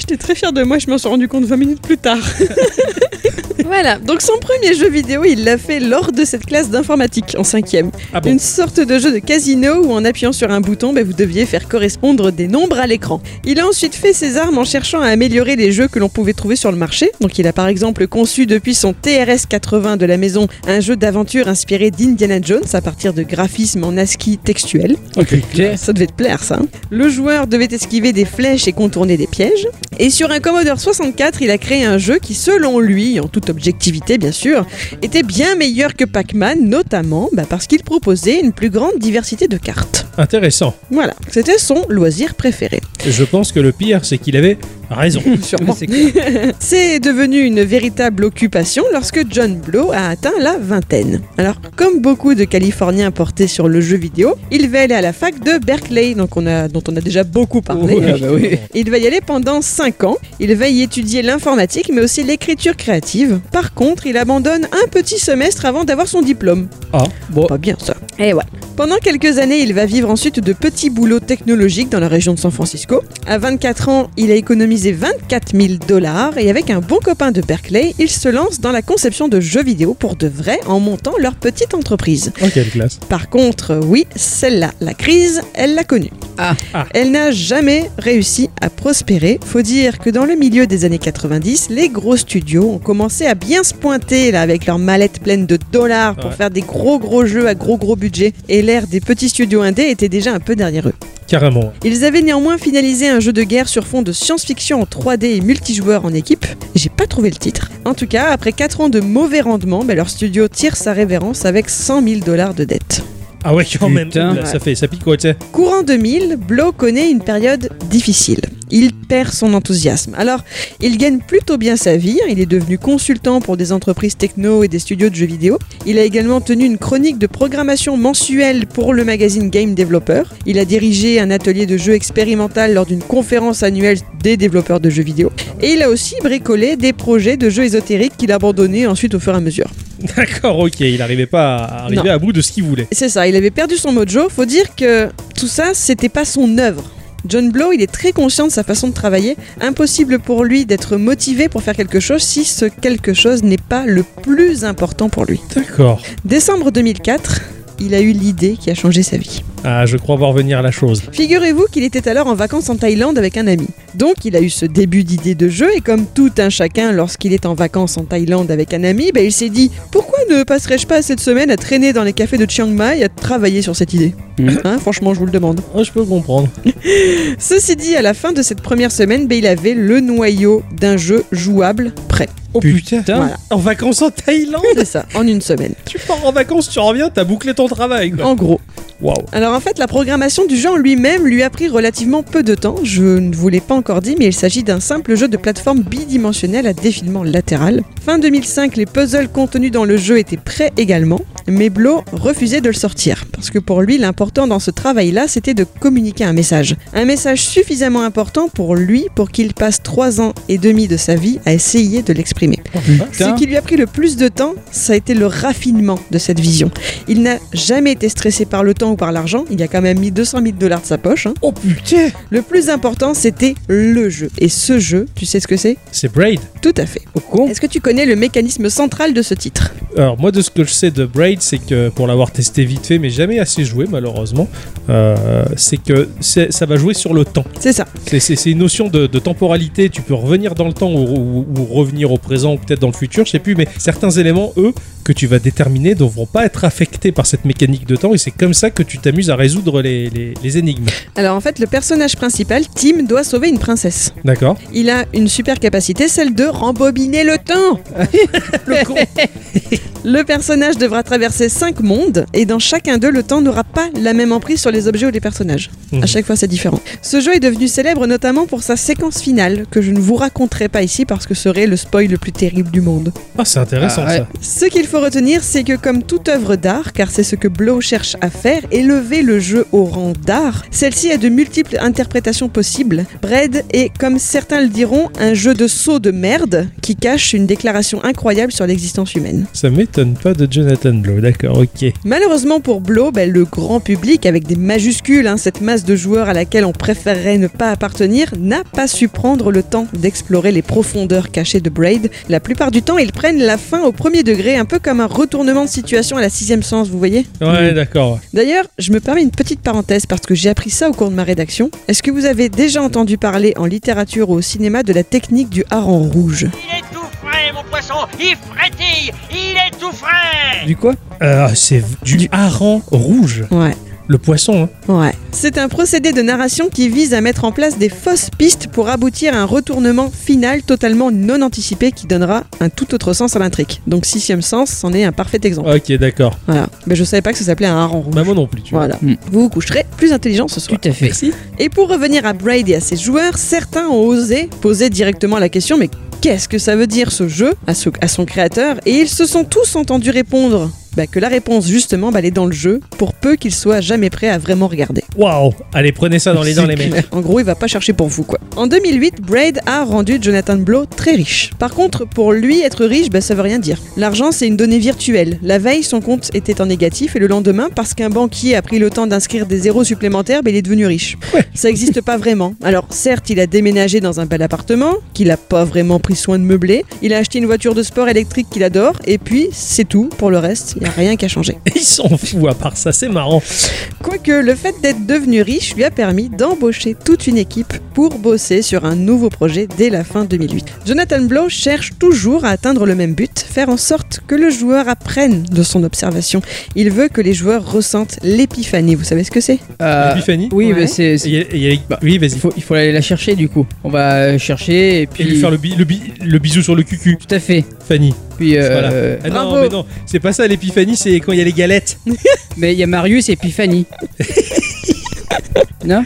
J'étais très fière de moi, je m'en suis rendu compte 20 minutes plus tard. voilà, donc son premier jeu vidéo, il l'a fait lors de cette classe d'informatique en cinquième. Ah bon Une sorte de jeu de casino où en appuyant sur un bouton, ben, vous deviez faire correspondre des nombres à l'écran. Il a ensuite fait ses armes en cherchant à améliorer les jeux que l'on pouvait trouver sur le marché. Donc il a par exemple conçu depuis son TRS 80 de la maison un jeu d'aventure inspiré d'Indiana Jones à partir de graphismes en ASCII textuel. Ok. Ça devait te plaire ça. hein. Le joueur devait esquiver des flèches et contourner des pièges. Et sur un Commodore 64, il a créé un jeu qui, selon lui, en toute objectivité bien sûr, était bien meilleur que Pac-Man, notamment bah, parce qu'il proposait une plus grande diversité de cartes. Intéressant. Voilà, c'était son loisir préféré. Je pense que le pire, c'est qu'il avait raison. Sûrement. C'est devenu une véritable occupation lorsque John Blow a atteint la vingtaine. Alors, comme beaucoup de Californiens portés sur le jeu vidéo, il va aller à la fac de Berkeley, donc on a, dont on a déjà beaucoup parlé. Ah bah oui. Il va y aller pendant 5 ans. Il va y étudier l'informatique, mais aussi l'écriture créative. Par contre, il abandonne un petit semestre avant d'avoir son diplôme. Ah, bon. Pas bien ça. Et ouais. Pendant quelques années, il va vivre ensuite de petits boulots technologiques dans la région de San Francisco. À 24 ans, il a économisé 24 000 dollars et avec un bon copain de Berkeley, il se lance dans la conception de jeux vidéo pour de vrai en montant leur petite entreprise. Oh, quelle classe. Par contre, oui, celle-là, la crise, elle l'a connue. Ah. Ah. Elle n'a jamais réussi à prospérer. Faut dire que dans le milieu des années 90, les gros studios ont commencé à bien se pointer là avec leurs mallettes pleines de dollars pour Ouais. faire des gros gros jeux à gros gros budget. Et l'ère des petits studios indés était déjà un peu derrière eux. Carrément. Ils avaient néanmoins finalisé un jeu de guerre sur fond de science-fiction en 3D et multijoueur en équipe. J'ai pas retrouver le titre. En tout cas, après 4 ans de mauvais rendement, bah, leur studio tire sa révérence avec 100 000 dollars de dette. Ah ouais, quand même. Putain. Là, ça fait, ça pique quoi, tu sais. Courant 2000, Blow connaît une période difficile. Il perd son enthousiasme. Alors, il gagne plutôt bien sa vie. Il est devenu consultant pour des entreprises techno et des studios de jeux vidéo. Il a également tenu une chronique de programmation mensuelle pour le magazine Game Developer. Il a dirigé un atelier de jeux expérimental lors d'une conférence annuelle des développeurs de jeux vidéo. Et il a aussi bricolé des projets de jeux ésotériques qu'il a abandonnés ensuite au fur et à mesure. D'accord, ok. Il arrivait pas à arriver Non. à bout de ce qu'il voulait. C'est ça, il avait perdu son mojo. Faut dire que tout ça, c'était pas son œuvre. John Blow, il est très conscient de sa façon de travailler. Impossible pour lui d'être motivé pour faire quelque chose si ce quelque chose n'est pas le plus important pour lui. D'accord. Décembre 2004, il a eu l'idée qui a changé sa vie. Ah, je crois voir venir la chose. Figurez-vous qu'il était alors en vacances en Thaïlande avec un ami. Donc il a eu ce début d'idée de jeu et comme tout un chacun lorsqu'il est en vacances en Thaïlande avec un ami, bah, il s'est dit pourquoi ne passerais-je pas cette semaine à traîner dans les cafés de Chiang Mai à travailler sur cette idée? Mhm. Hein, Franchement, je vous le demande. Oh, je peux comprendre. Ceci dit, à la fin de cette première semaine, bah, il avait le noyau d'un jeu jouable prêt. Oh putain. Voilà. En vacances en Thaïlande C'est ça, en une semaine. Tu pars en vacances, tu reviens, t'as bouclé ton travail, quoi. En gros. Waouh. Alors en fait, la programmation du jeu en lui-même lui a pris relativement peu de temps. Je ne vous l'ai pas encore dit, mais il s'agit d'un simple jeu de plateforme bidimensionnel à défilement latéral. Fin 2005, les puzzles contenus dans le jeu étaient prêts également, mais Blow refusait de le sortir. Parce que pour lui, l'important dans ce travail-là, c'était de communiquer un message. Un message suffisamment important pour lui pour qu'il passe trois ans et demi de sa vie à essayer de l'exprimer. Putain. Ce qui lui a pris le plus de temps, ça a été le raffinement de cette vision. Il n'a jamais été stressé par le temps ou par l'argent, il a quand même mis 200 000 dollars de sa poche. hein. Oh putain. Le plus important, c'était le jeu. Et ce jeu, tu sais ce que c'est? C'est Braid. Tout à fait. Au con. Est-ce que tu connais le mécanisme central de ce titre? Alors moi de ce que je sais de Braid, c'est que pour l'avoir testé vite fait, mais jamais assez joué malheureusement, euh, c'est que ça va jouer sur le temps. C'est ça. C'est- une notion de, de temporalité. Tu peux revenir dans le temps ou, ou- ou revenir au présent ou peut-être dans le futur, je sais plus. Mais certains éléments, eux, que tu vas déterminer, ne vont pas être affectés par cette mécanique de temps. Et c'est comme ça que tu t'amuses à résoudre les, les- les énigmes. Alors en fait, le personnage principal, Tim, doit sauver une princesse. D'accord Il a une super capacité, celle de rembobiner le temps. Le con Le personnage devra traverser 5 mondes et dans chacun d'eux, le temps n'aura pas la même emprise sur les objets ou les personnages. Mhm. À chaque fois, c'est différent. Ce jeu est devenu célèbre notamment pour sa séquence finale que je ne vous raconterai pas ici parce que ce serait le spoil le plus terrible du monde. Ah, c'est intéressant Ah, ouais. ça. Ce qu'il faut retenir, c'est que comme toute œuvre d'art, car c'est ce que Blow cherche à faire, élever le jeu au rang d'art, celle-ci a de multiples interprétations possibles. Braid est, comme certains le diront, un jeu de saut de merde qui cache une déclaration incroyable sur l'existence humaine. Ça m'étonne pas de Jonathan Blow. D'accord, ok. Malheureusement pour Blow, ben, le grand public, avec des majuscules, hein, cette masse de joueurs à laquelle on préférerait ne pas appartenir, n'a pas su prendre le temps d'explorer les profondeurs cachées de Braid. La plupart du temps, ils prennent la fin au premier degré, un peu comme un retournement de situation à la sixième sens, vous voyez Ouais, d'accord. D'ailleurs, je me permets une petite parenthèse parce que j'ai appris ça au cours de ma rédaction. Est-ce que vous avez déjà entendu parler en littérature ou au cinéma de la technique du hareng rouge? Il est tout frais, mon poisson Il frétille Il est tout frais Du quoi? Euh, c'est du hareng rouge. Ouais. Le poisson, hein. Ouais. C'est un procédé de narration qui vise à mettre en place des fausses pistes pour aboutir à un retournement final totalement non anticipé qui donnera un tout autre sens à l'intrigue. Donc sixième sens, c'en est un parfait exemple. Ok, d'accord. Voilà. Mais je savais pas que ça s'appelait un hareng rouge. Bah, moi non plus, tu vois. Voilà. Mm. Vous vous coucherez plus intelligent ce soir. Tout à fait. Et pour revenir à Braid et à ses joueurs, certains ont osé poser directement la question mais qu'est-ce que ça veut dire ce jeu à, ce- à son créateur? Et ils se sont tous entendus répondre bah, que la réponse justement bah, elle est dans le jeu pour peu qu'ils soient jamais prêts à vraiment regarder. Waouh Allez, prenez ça dans les dents, les mecs. En gros, il va pas chercher pour vous quoi. En 2008, Braid a rendu Jonathan Blow très riche. Par contre, pour lui, être riche, bah, ça veut rien dire. L'argent, c'est une donnée virtuelle. La veille, son compte était en négatif et le lendemain, parce qu'un banquier a pris le temps d'inscrire des zéros supplémentaires, bah, il est devenu riche. Ça existe pas vraiment. Alors, certes, il a déménagé dans un bel appartement, qu'il a pas vraiment pris soin de meubler. Il a acheté une voiture de sport électrique qu'il adore, et puis c'est tout. Pour le reste, n'y a rien qui a changé. Il s'en fout à part ça, c'est marrant. Quoique le fait d'être devenu riche lui a permis d'embaucher toute une équipe pour bosser sur un nouveau projet dès la fin 2008. Jonathan Blow cherche toujours à atteindre le même but, faire en sorte que le joueur apprenne de son observation. Il veut que les joueurs ressentent l'épiphanie. Vous savez ce que c'est? Euh, Epiphanie oui, Ouais. mais c'est. Il y a- et il y a- Bah, Oui, vas-y. Il faut, il faut aller la chercher du coup. On va euh, chercher et puis. Et lui faire le, bi- le, bi- le bisou sur le cucu, Tout à fait. Fanny. Puis. euh, Voilà. Ah non, Bravo. mais non, c'est pas ça l'épiphanie, c'est quand il y a les galettes. Mais il y a Marius et puis Fanny. non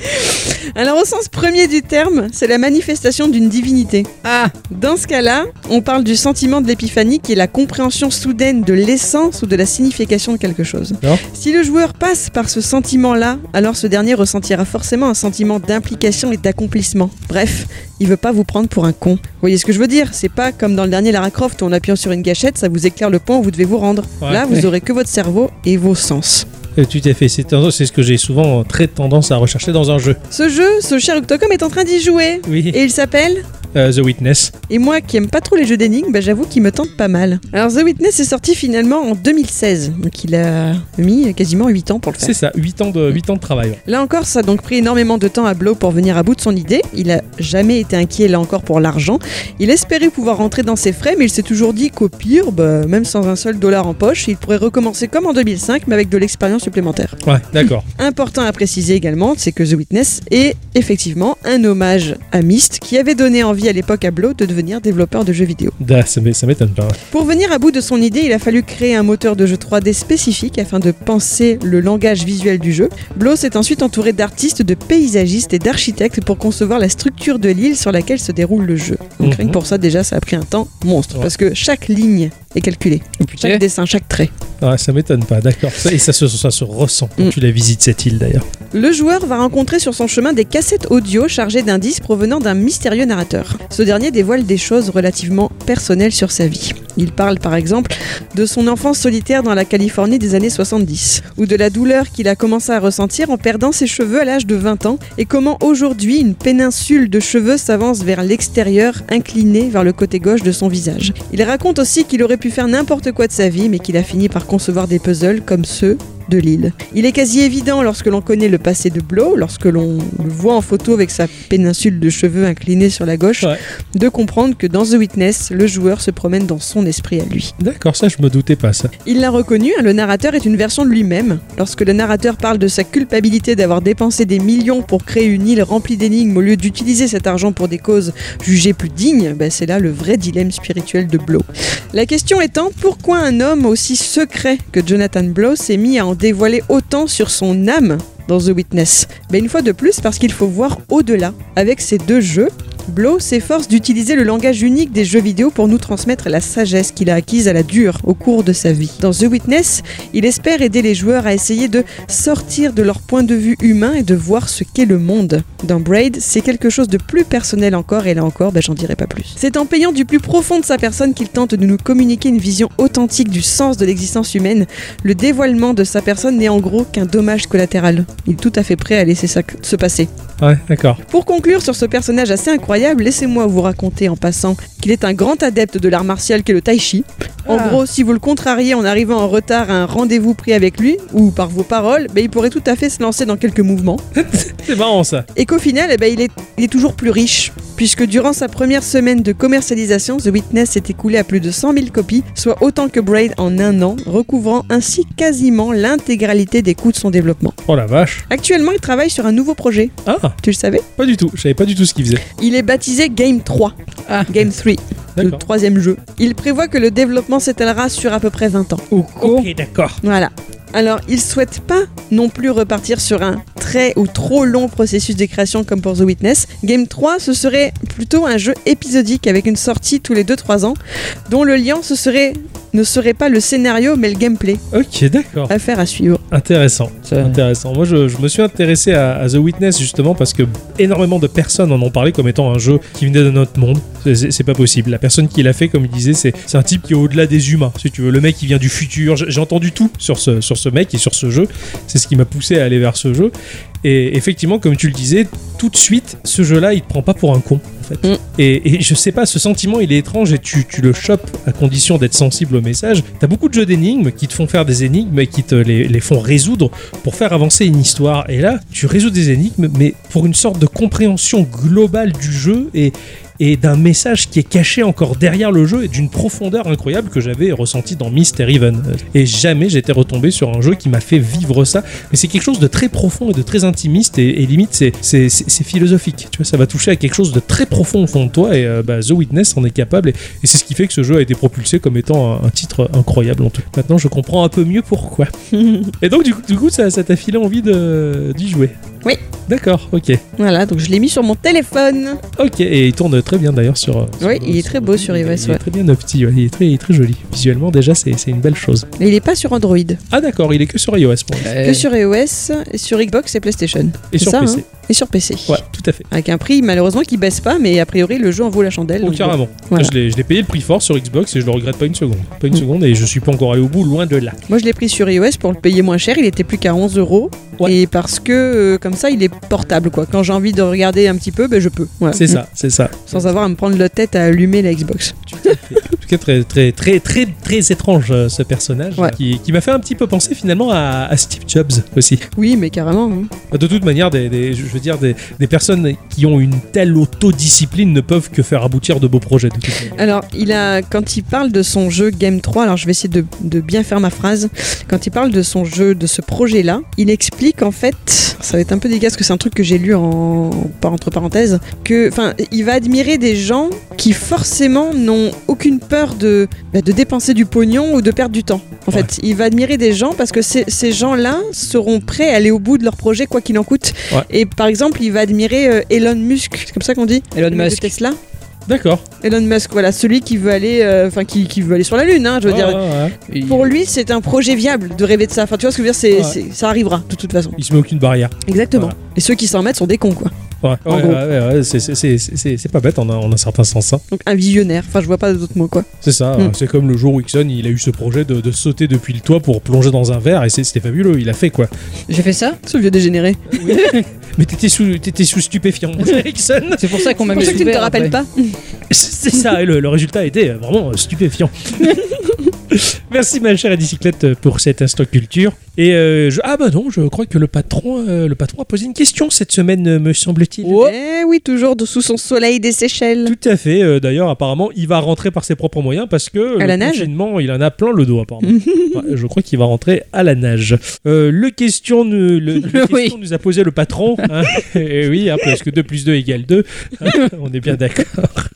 Alors au sens premier du terme, c'est la manifestation d'une divinité. Ah Dans ce cas-là, on parle du sentiment de l'épiphanie qui est la compréhension soudaine de l'essence ou de la signification de quelque chose. Non. Si le joueur passe par ce sentiment-là, alors ce dernier ressentira forcément un sentiment d'implication et d'accomplissement. Bref, il veut pas vous prendre pour un con. Vous voyez ce que je veux dire? C'est pas comme dans le dernier Lara Croft où en appuyant sur une gâchette, ça vous éclaire le point où vous devez vous rendre. Ouais. Là, vous aurez que votre cerveau et vos sens. Euh, Tout à fait, c'est c'est ce que j'ai souvent euh, très tendance à rechercher dans un jeu. Ce jeu, ce cher Octocom est en train d'y jouer. Oui, Et il s'appelle euh, The Witness. Et moi qui aime pas trop les jeux d'énigmes, bah, j'avoue qu'il me tente pas mal. Alors The Witness est sorti finalement en 2016, donc il a mis quasiment 8 ans pour le faire. C'est ça, 8 ans, de, 8 ans de travail. Là encore, ça a donc pris énormément de temps à Blow pour venir à bout de son idée. Il a jamais été inquiet là encore pour l'argent. Il espérait pouvoir rentrer dans ses frais, mais il s'est toujours dit qu'au pire, bah, même sans un seul dollar en poche, il pourrait recommencer comme en 2005, mais avec de l'expérience supplémentaire. Ouais, d'accord. Important à préciser également, c'est que The Witness est effectivement un hommage à Myst, qui avait donné envie à l'époque à Blow de devenir développeur de jeux vidéo. Da, ça m'é- ça m'étonne pas. Pour venir à bout de son idée, il a fallu créer un moteur de jeu 3D spécifique afin de penser le langage visuel du jeu. Blow s'est ensuite entouré d'artistes, de paysagistes et d'architectes pour concevoir la structure de l'île sur laquelle se déroule le jeu. Donc Mhm. rien que pour ça, déjà, ça a pris un temps monstre, Ouais. parce que chaque ligne est calculée, putain. chaque dessin, chaque trait. Ouais, ça m'étonne pas, d'accord. Et ça se, ça se ressent quand Mm. tu la visites cette île d'ailleurs. Le joueur va rencontrer sur son chemin des cassettes audio chargées d'indices provenant d'un mystérieux narrateur. Ce dernier dévoile des choses relativement personnelles sur sa vie. Il parle par exemple de son enfance solitaire dans la Californie des années 70, ou de la douleur qu'il a commencé à ressentir en perdant ses cheveux à l'âge de 20 ans, et comment aujourd'hui une péninsule de cheveux s'avance vers l'extérieur, inclinée vers le côté gauche de son visage. Il raconte aussi qu'il aurait pu faire n'importe quoi de sa vie, mais qu'il a fini par concevoir des puzzles comme ceux de l'île. Il est quasi évident lorsque l'on connaît le passé de Blow, lorsque l'on le voit en photo avec sa péninsule de cheveux inclinée sur la gauche, Ouais. de comprendre que dans The Witness, le joueur se promène dans son esprit à lui. D'accord, ça je me doutais pas ça. Il l'a reconnu, hein, le narrateur est une version de lui-même. Lorsque le narrateur parle de sa culpabilité d'avoir dépensé des millions pour créer une île remplie d'énigmes au lieu d'utiliser cet argent pour des causes jugées plus dignes, ben, c'est là le vrai dilemme spirituel de Blow. La question étant, pourquoi un homme aussi secret que Jonathan Blow s'est mis à en dévoiler autant sur son âme dans The Witness ben, Une fois de plus, parce qu'il faut voir au-delà. Avec ces deux jeux, Blow s'efforce d'utiliser le langage unique des jeux vidéo pour nous transmettre la sagesse qu'il a acquise à la dure au cours de sa vie. Dans The Witness, il espère aider les joueurs à essayer de sortir de leur point de vue humain et de voir ce qu'est le monde. Dans Braid, c'est quelque chose de plus personnel encore, et là encore, ben, j'en dirai pas plus. C'est en payant du plus profond de sa personne qu'il tente de nous communiquer une vision authentique du sens de l'existence humaine. Le dévoilement de sa personne n'est en gros qu'un dommage collatéral. Il est tout à fait prêt à laisser ça se passer. Ouais, d'accord. Pour conclure sur ce personnage assez incroyable, laissez-moi vous raconter en passant qu'il est un grand adepte de l'art martial qu'est le tai chi. En Ah. gros, si vous le contrariez en arrivant en retard à un rendez-vous pris avec lui, ou par vos paroles, ben, il pourrait tout à fait se lancer dans quelques mouvements. C'est marrant ça. Et qu'au final, eh ben, il, est, il est toujours plus riche, puisque durant sa première semaine de commercialisation, The Witness s'est écoulé à plus de 100 000 copies, soit autant que Braid en un an, recouvrant ainsi quasiment l'intégralité des coûts de son développement. Oh la vache. Actuellement, il travaille sur un nouveau projet. Ah, Tu le savais? Pas du tout. Je savais pas du tout ce qu'il faisait. Il est baptisé Game 3. Ah. Game 3, le troisième jeu. Il prévoit que le développement s'étalera sur à peu près 20 ans. Ok, d'accord. Voilà. Alors, il souhaite pas non plus repartir sur un très ou trop long processus de création comme pour The Witness. Game 3, ce serait plutôt un jeu épisodique avec une sortie tous les 2-3 ans, dont le lien ce serait, ne serait pas le scénario mais le gameplay. Ok, d'accord. Affaire à suivre. Intéressant. Intéressant. Moi, je, je me suis intéressé à, à The Witness justement parce que énormément de personnes en ont parlé comme étant un jeu qui venait de notre monde. C'est- pas possible. La personne qui l'a fait, comme il disait, c'est un type qui est au-delà des humains. Si tu veux, le mec qui vient du futur. J'ai j'ai entendu tout sur ce, sur ce mec et sur ce jeu. C'est ce qui m'a poussé à aller vers ce jeu. Et effectivement, comme tu le disais, tout de suite, ce jeu-là, il te prend pas pour un con. En fait. Mm. Et, et je sais pas, ce sentiment, il est étrange et tu, tu le chopes à condition d'être sensible au message. T'as beaucoup de jeux d'énigmes qui te font faire des énigmes et qui te les, les font résoudre pour faire avancer une histoire. Et là, tu résous des énigmes, mais pour une sorte de compréhension globale du jeu et, et d'un message qui est caché encore derrière le jeu et d'une profondeur incroyable que j'avais ressenti dans Myst et Riven. Et jamais j'étais retombé sur un jeu qui m'a fait vivre ça. Mais c'est quelque chose de très profond et de très intimiste et, et limite c'est, philosophique. Tu vois, ça va toucher à quelque chose de très profond au fond de toi et euh, bah, The Witness en est capable et, et c'est ce qui fait que ce jeu a été propulsé comme étant un, un titre incroyable en tout. Maintenant je comprends un peu mieux pourquoi. et donc du coup, du coup ça, t'a filé envie de, d'y jouer. Oui. D'accord, ok. Voilà, donc je l'ai mis sur mon téléphone. Ok, et il tourne très bien d'ailleurs sur. sur- Oui, il est très beau sur iOS, Il est ouais. très bien opti, ouais, il est très, il est très joli. Visuellement, déjà, c'est c'est une belle chose. Et il est pas sur Android. Ah, d'accord, il est que sur iOS pour l'instant. Euh, Que sur iOS, et sur Xbox et PlayStation. Et sur ça, PC. hein Et sur PC. Ouais, tout à fait. Avec un prix malheureusement qui baisse pas, mais a priori le jeu en vaut la chandelle. Oh, bon. carrément. voilà. Je l'ai payé le prix fort sur Xbox et je le regrette pas une seconde. Pas une Mm. seconde et je suis pas encore allé au bout, loin de là. Moi je l'ai pris sur iOS pour le payer moins cher, il était plus qu'à 11 euros. Ouais. Et parce que euh, comme ça il est portable quoi. Quand j'ai envie de regarder un petit peu, ben, je peux. Voilà. C'est ça, c'est ça. Sans avoir à me prendre la tête à allumer la Xbox. Tout cas, très, très, très, très, très étrange euh, ce personnage Ouais. qui, qui m'a fait un petit peu penser finalement à, à Steve Jobs aussi. Oui, mais carrément. hein. De toute manière, des, des- je veux dire, des, des personnes qui ont une telle autodiscipline ne peuvent que faire aboutir de beaux projets. De toute manière. Alors, il a, quand il parle de son jeu Game 3, alors je vais essayer de, de bien faire ma phrase. Quand il parle de son jeu, de ce projet-là, il explique en fait, ça va être un peu dégueulasse parce que c'est un truc que j'ai lu en, entre parenthèses, que, enfin, il va admirer des gens qui forcément n'ont aucune peur de, bah, de dépenser du pognon ou de perdre du temps. En Ouais. fait, il va admirer des gens parce que ces, gens-là seront prêts à aller au bout de leur projet quoi qu'il en coûte. Ouais. Et par exemple, il va admirer euh, Elon Musk, c'est comme ça qu'on dit? Elon mec de Musk. Tesla? D'accord. Elon Musk, voilà, celui qui veut aller, euh, enfin qui, qui veut aller sur la lune, hein, je veux Ouais, dire. ouais, ouais. il- Pour lui, c'est un projet viable de rêver de ça. Enfin, tu vois ce que je veux dire, c'est- ça arrivera de toute façon. Il se met aucune barrière. Exactement. Voilà. Et ceux qui s'en mettent sont des cons, quoi. Ouais, ouais, ouais, ouais, ouais, c'est- c'est- c'est c'est- c'est pas bête en un, en un certain sens. hein. Donc un visionnaire. Enfin, je vois pas d'autres mots, quoi. C'est ça, Mm. c'est comme le jour où Ixon il a eu ce projet de, de sauter depuis le toit pour plonger dans un verre et c'était fabuleux, il a fait quoi. J'ai fait ça Ce vieux dégénéré. Mais t'étais sous, t'étais sous stupéfiant, Ixon. C'est pour ça qu'on m'a C'est mis pour ça que tu ne te rappelles après. pas. C'est ça, et le, le résultat était vraiment stupéfiant. Merci ma chère bicyclette pour cet instant culture. Et euh, je- ah bah non, je crois que le patron, euh, le patron a posé une question cette semaine, euh, me semble-t-il. Eh oui, toujours sous son soleil des Seychelles. Tout à fait. euh, D'ailleurs, apparemment, il va rentrer par ses propres moyens parce que À la nage il en a plein le dos, apparemment. Je crois qu'il va rentrer à la nage. Le question, le, le Oui. question nous a posé le patron. hein. Et oui, hein, parce que 2 plus 2 égale 2. hein, on est bien d'accord.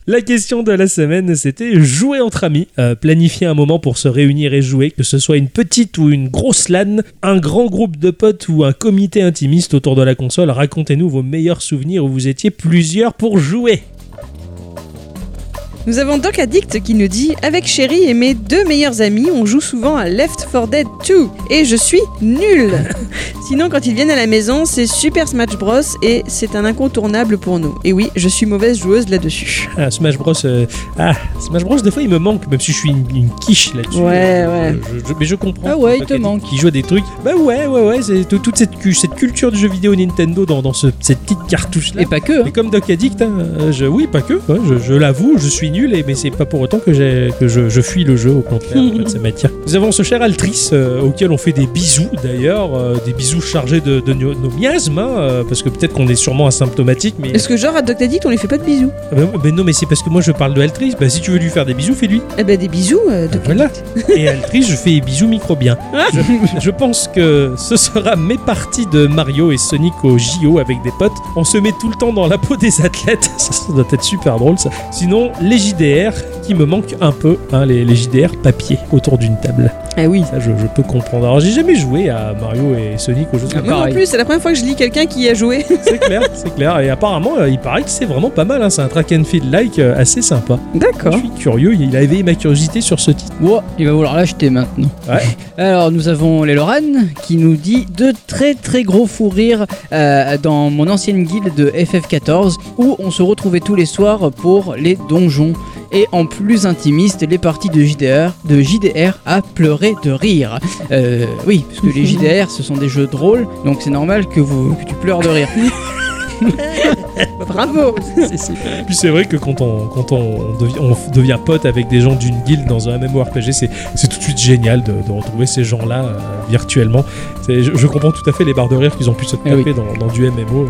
La question de la semaine, c'était jouer entre amis. Euh, planifier un moment pour se réunir et jouer, que ce soit une petite ou une grosse LAN, un grand groupe de potes ou un comité intimiste autour de la console. Racontez-nous vos meilleurs souvenirs où vous étiez plusieurs pour jouer. Nous avons Doc Addict qui nous dit Avec Chéri et mes deux meilleurs amis, on joue souvent à Left 4 Dead 2 et je suis nul. Sinon, quand ils viennent à la maison, c'est Super Smash Bros et c'est un incontournable pour nous. Et oui, je suis mauvaise joueuse là-dessus. Ah, Smash Bros. euh, Ah, Smash Bros. Des fois, il me manque, même si je suis une, une quiche là-dessus. Ouais, Euh, ouais. je- je- mais je comprends. Ah ouais, il te manque. Qui joue à des trucs. Bah ouais, ouais, ouais. C'est tout- toute cette, cu- cette culture du jeu vidéo Nintendo dans, dans ce- cette petite cartouche là. Et pas que. hein. Mais comme Doc Addict, hein, je, oui, pas que. ouais, je je l'avoue, je suis nul, et, mais c'est pas pour autant que, je, je fuis le jeu, au contraire, en fait, matière. Nous avons ce cher Altrice, euh, auquel on fait des bisous d'ailleurs, euh, des bisous chargés de, de no- nos miasmes, hein, euh, parce que peut-être qu'on est sûrement asymptomatique, mais. Est-ce que genre à Doc Addict, on lui fait pas de bisous Ah bah non, mais c'est parce que moi je parle de Altrice. Bah si tu veux lui faire des bisous, fais-lui. Eh ben des bisous, euh, Doc Voilà. Addict. Et Altrice, je fais des bisous microbiens. Je, je pense que ce sera mes parties de Mario et Sonic au JO avec des potes. On se met tout le temps dans la peau des athlètes. Ça, ça doit être super drôle ça. Sinon, les JDR qui me manquent un peu, hein, les, les JDR papier autour d'une table. Ah oui. Ça, je, je peux comprendre. Alors, j'ai jamais joué à Mario et Sonic aux jeux Ah, de Moi non plus, c'est la première fois que je lis quelqu'un qui y a joué. C'est clair, c'est clair. Et apparemment, euh, il paraît que c'est vraiment pas mal. hein. C'est un track and field like euh, assez sympa. D'accord. Je suis curieux, il a éveillé ma curiosité sur ce titre. Ouah, il va vouloir l'acheter maintenant. Ouais. Alors nous avons les Lorraine qui nous dit de très très gros fous rires euh, dans mon ancienne guilde de FF14 où on se retrouvait tous les soirs pour les donjons. Et en plus intimiste, les parties de JDR, de JDR à pleurer de rire. Euh, oui, parce que les JDR, ce sont des jeux de rôle, donc c'est normal que, vous, que tu pleures de rire. Bravo Puis c'est vrai que quand on, quand on, devient, on devient pote avec des gens d'une guilde dans un MMORPG, c'est, c'est tout de suite génial de, de retrouver ces gens-là euh, virtuellement. C'est- je, je comprends tout à fait les barres de rire qu'ils ont pu se Eh taper oui. dans, dans du MMO. euh,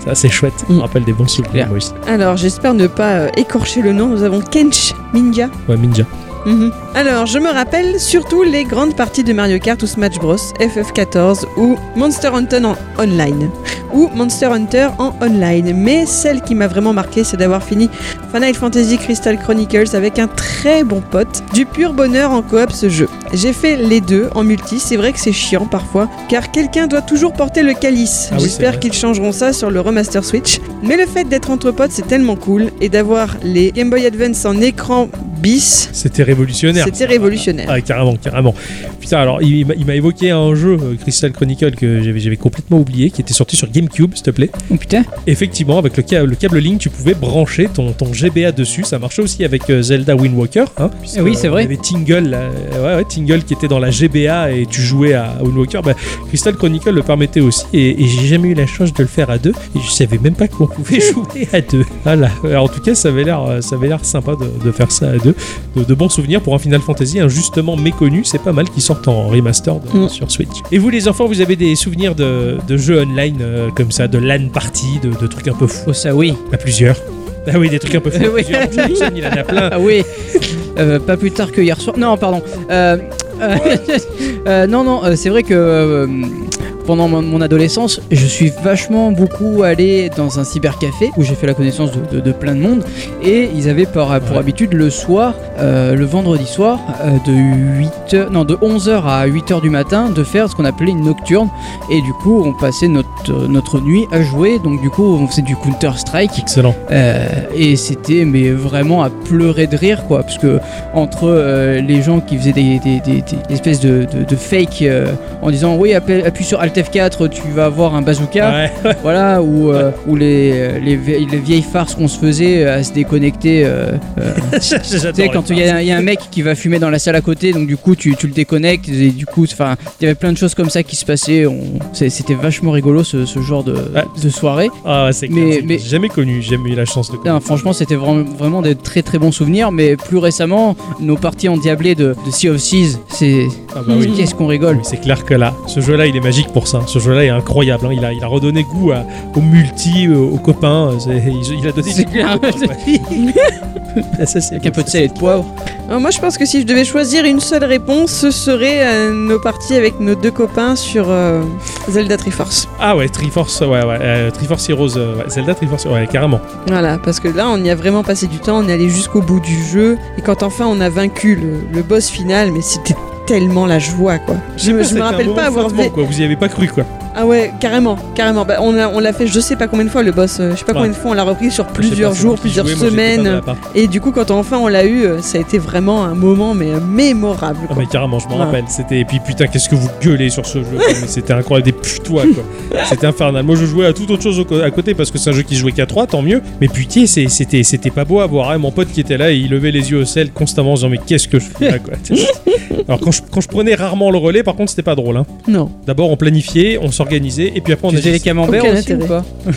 C'est assez chouette. Ça Mm. me rappelle des bons souvenirs, Clair. moi aussi. Alors, j'espère ne pas euh, écorcher le nom. Nous avons Kench Ninja. Ouais, Ninja. Mhm. Alors, je me rappelle surtout les grandes parties de Mario Kart ou Smash Bros, FF14 ou Monster Hunter en online ou Monster Hunter en online. Mais celle qui m'a vraiment marqué, c'est d'avoir fini Final Fantasy Crystal Chronicles avec un très bon pote. Du pur bonheur en coop ce jeu. J'ai fait les deux en multi. C'est vrai que c'est chiant parfois, car quelqu'un doit toujours porter le calice. Ah J'espère qu'ils changeront ça sur le remaster Switch. Mais le fait d'être entre potes, c'est tellement cool et d'avoir les Game Boy Advance en écran bis. C'était révolutionnaire. C'était révolutionnaire. Ah, carrément, carrément. Putain, alors il m'a il m'a évoqué un jeu, euh, Crystal Chronicle, que j'avais complètement oublié, qui était sorti sur GameCube, s'il te plaît. Oh putain. Effectivement, avec le, le câble Link, tu pouvais brancher ton, ton GBA dessus. Ça marchait aussi avec euh, Zelda Wind Walker. Hein, puisque, Oui, c'est euh, vrai. Il y avait Tingle, là, ouais, ouais, Tingle qui était dans la GBA et tu jouais à Wind Walker. Bah, Crystal Chronicle le permettait aussi et, et j'ai jamais eu la chance de le faire à deux. Et je savais même pas qu'on pouvait jouer à deux. Voilà. Alors, en tout cas, ça avait l'air, ça avait l'air sympa de, de faire ça à deux. De, de bons souvenirs pour un Final Fantasy injustement méconnu. C'est pas mal qui sortent en remastered euh, Mm. sur Switch. Et vous, les enfants, vous avez des souvenirs de, de jeux online euh, comme ça, de LAN party, de, trucs un peu fous? Oh ça oui. à plusieurs. Ah oui, des trucs un peu fous. Oui. il en a plein. Ah oui. Euh, pas plus tard que hier soir. Non, pardon. Euh, non, non, c'est vrai que pendant mon, adolescence, je suis vachement beaucoup allé dans un cybercafé où j'ai fait la connaissance de, de- de plein de monde. Et ils avaient pour, pour Ouais. habitude le soir, euh, le vendredi soir, euh, de 8 heures- non, de 11h à 8h du matin, de faire ce qu'on appelait une nocturne. Et du coup, on passait notre, notre nuit à jouer. Donc, du coup, on faisait du Counter-Strike. Excellent. Euh, et c'était mais vraiment à pleurer de rire quoi parce que entre les gens qui faisaient des, des- des- des espèces de, de- de fake en disant oui appuie, appuie sur Alt F4 tu vas avoir un bazooka Ouais. voilà ou, euh, les, les, vie- les vieilles farces qu'on se faisait à se déconnecter euh, euh, tu sais quand il y, a- il y a un mec qui va fumer dans la salle à côté donc du coup tu, tu le déconnectes et du coup enfin il y avait plein de choses comme ça qui se passaient c'était vachement rigolo ce, ce genre de, Ouais. de soirée Ah, c'est. Mais- jamais connu, j'ai jamais eu la chance de connaître. franchement, c'était vraiment, vraiment des très très bons souvenirs. Mais plus récemment, nos parties endiablées de, de Sea of Thieves, c'est. Ah bah oui. Qu'est-ce qu'on rigole Oui, c'est clair que là, ce jeu-là, il est magique pour ça. Ce jeu-là est incroyable. hein. Il, a, il a redonné goût à- au multi, euh, aux copains. Il, il a donné C'est clair. ça, c'est Avec un peu de sel et de poivre. Alors moi je pense que si je devais choisir une seule réponse, ce serait euh, nos parties avec nos deux copains sur euh, Zelda Triforce. Ah ouais, Triforce, ouais, ouais. euh, Triforce Heroes, euh, ouais, Zelda Triforce, ouais, carrément. Voilà, parce que là on y a vraiment passé du temps, on est allé jusqu'au bout du jeu, et quand enfin on a vaincu le, le boss final, mais c'était tellement la joie quoi. Je, me- je me rappelle pas avoir quoi. Vous y avez pas cru, quoi. Ah ouais, carrément, carrément. Bah, on a- on l'a fait je sais pas combien de fois le boss, euh, je sais pas Ouais. combien de fois on l'a repris sur plusieurs c'est jours, moi qui plusieurs jouais, moi, j'étais pas semaines. la part. Et du coup quand enfin on l'a eu, euh, ça a été vraiment un moment mais euh, mémorable. Ah quoi. mais carrément, je m'en Ouais. rappelle. C'était et puis putain, qu'est-ce que vous gueulez sur ce jeu quoi. Mais C'était incroyable, des putois quoi. C'était infernal. Moi, je jouais à toute autre chose au co- à côté parce que c'est un jeu qui se jouait qu'à 3, tant mieux. Mais putain, c'est- c'était c'était pas beau à voir. hein. Mon pote qui était là, il levait les yeux au ciel constamment en disant mais qu'est-ce que je fais là quoi. Alors quand je, quand je prenais rarement le relais, par contre, c'était pas drôle. hein. Non. D'abord, on planifiait, on s'organisait et puis après on Tu faisais les camemberts aussi ou pas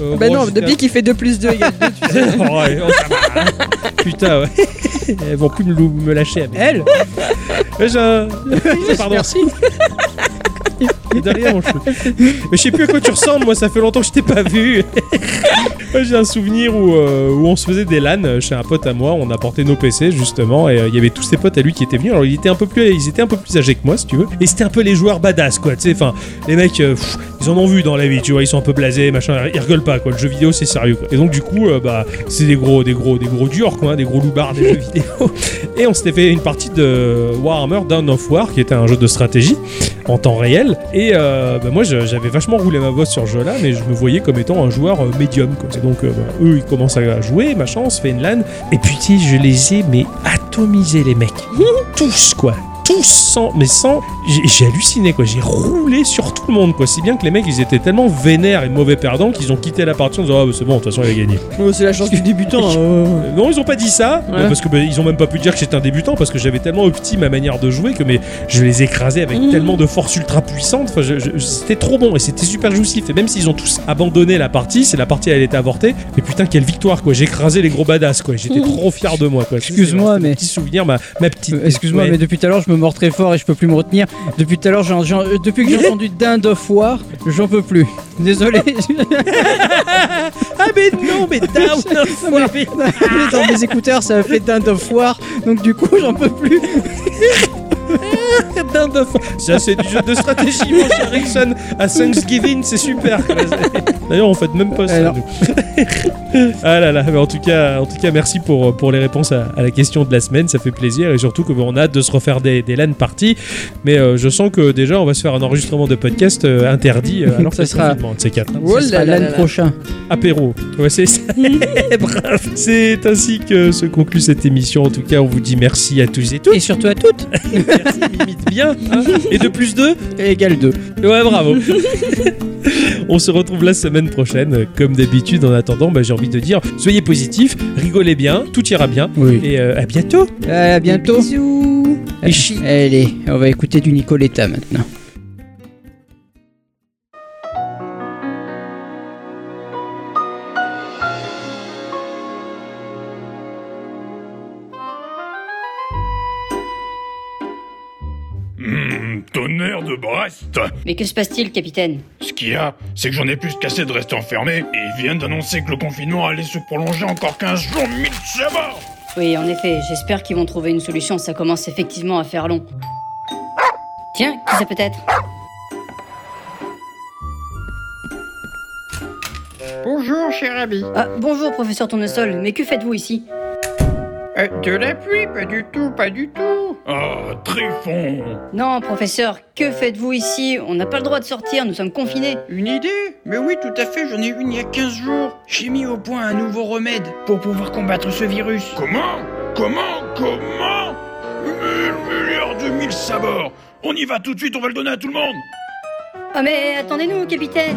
Euh, bah bon, non, depuis qu'il fait 2 plus 2 égale 2, tu sais. Oh, ouais, oh, hein. Putain, ouais. Elles vont plus me, me lâcher. mais- Elle un- Pardon. Merci. Et derrière, mon chou. Mais je sais plus à quoi tu ressembles, moi, ça fait longtemps que je t'ai pas vu. Moi, J'ai un souvenir où, euh, où on se faisait des LAN chez un pote à moi, on apportait nos PC justement, et euh, il y avait tous ses potes à lui qui étaient venus. Alors il était un peu plus, ils étaient un peu plus âgés que moi, si tu veux. Et c'était un peu les joueurs badass, quoi. Tu sais, enfin, les mecs, euh, pff, ils en ont vu dans la vie, tu vois, ils sont un peu blasés, machin, ils rigolent pas, quoi. Le jeu vidéo, c'est sérieux, quoi. Et donc du coup, bah, c'est des gros, des gros, des gros durs, quoi, hein, des gros loupards des jeux vidéo. Et on s'était fait une partie de Warhammer Dawn of War, qui était un jeu de stratégie en temps réel. Et euh, bah, moi, j'avais vachement roulé ma bosse sur ce jeu-là, mais je me voyais comme étant un joueur euh, médium. Et donc, euh, bah, eux, ils commencent à jouer, machin, on se fait une LAN. Et puis, je les ai, mais atomisés, les mecs. Tous, quoi. Tous sans, mais sans, j'ai halluciné quoi. J'ai roulé sur tout le monde quoi. Si bien que les mecs ils étaient tellement vénères et mauvais perdants qu'ils ont quitté la partie en disant ah bah, c'est bon de toute façon il a gagné. Oh, c'est la chance du débutant. hein. Euh, Non, ils ont pas dit ça, Ouais. parce que bah, ils ont même pas pu dire que j'étais un débutant, parce que j'avais tellement opti ma manière de jouer que mais, je les écrasais avec Mhm. tellement de force ultra puissante. Enfin, c'était trop bon et c'était super jouissif. Et même s'ils ont tous abandonné la partie, c'est la partie elle était avortée. Mais putain, quelle victoire quoi! J'ai écrasé les gros badass quoi. J'étais trop fier de moi quoi. Excuse-moi, mais- petit souvenir, ma, ma petite. Euh, Excuse-moi, Ouais. mais depuis tout à l'heure, je me mords très fort et je peux plus me retenir. Depuis tout à l'heure, j'en- j'en- euh, depuis que j'ai entendu Dinde of War, j'en peux plus. Désolé. Ah mais non, mais down. Dans mes écouteurs, ça a fait Dinde of War, donc du coup, j'en peux plus. Ça c'est du jeu de stratégie, mon cher Rickson. À Thanksgiving, c'est super. D'ailleurs, on fait même pas ça. Ah là là, mais en tout cas, en tout cas, merci pour, pour les réponses à, à la question de la semaine, ça fait plaisir et surtout que on a hâte de se refaire des, des LAN parties. Mais euh, je sens que déjà on va se faire un enregistrement de podcast euh, interdit euh, alors Ça sera- de ces quatre. Oh l'an prochain. Apéro. Ouais, c'est ça. Bref. C'est ainsi que se conclut cette émission. En tout cas, on vous dit merci à tous et toutes. Et surtout à toutes, Merci, limite bien. hein. et de plus deux égale 2. Ouais, bravo. On se retrouve la semaine prochaine, euh, comme d'habitude. En attendant, bah, j'ai envie de dire, soyez positifs, rigolez bien, tout ira bien. Oui. Et euh, à bientôt. À bientôt. Bisous. Allez, on va écouter du Nicoletta maintenant. Mais que se passe-t-il, capitaine? Ce qu'il y a, c'est que j'en ai plus qu'assez de rester enfermé, et ils viennent d'annoncer que le confinement allait se prolonger encore 15 jours, mille sabords Oui, en effet, j'espère qu'ils vont trouver une solution, ça commence effectivement à faire long. Tiens, qui ça peut être Bonjour, cher ami. Ah, bonjour, professeur Tournesol, mais que faites-vous ici? Euh, de la pluie? Pas du tout, pas du tout. Ah, Trifon Non, professeur, que faites-vous ici? On n'a pas le droit de sortir, nous sommes confinés. Une idée? Mais oui, tout à fait, j'en ai une il y a 15 jours. J'ai mis au point un nouveau remède pour pouvoir combattre ce virus. Comment? Comment? Comment? Mille milliards de mille sabords. On y va tout de suite, on va le donner à tout le monde. Ah mais attendez-nous, capitaine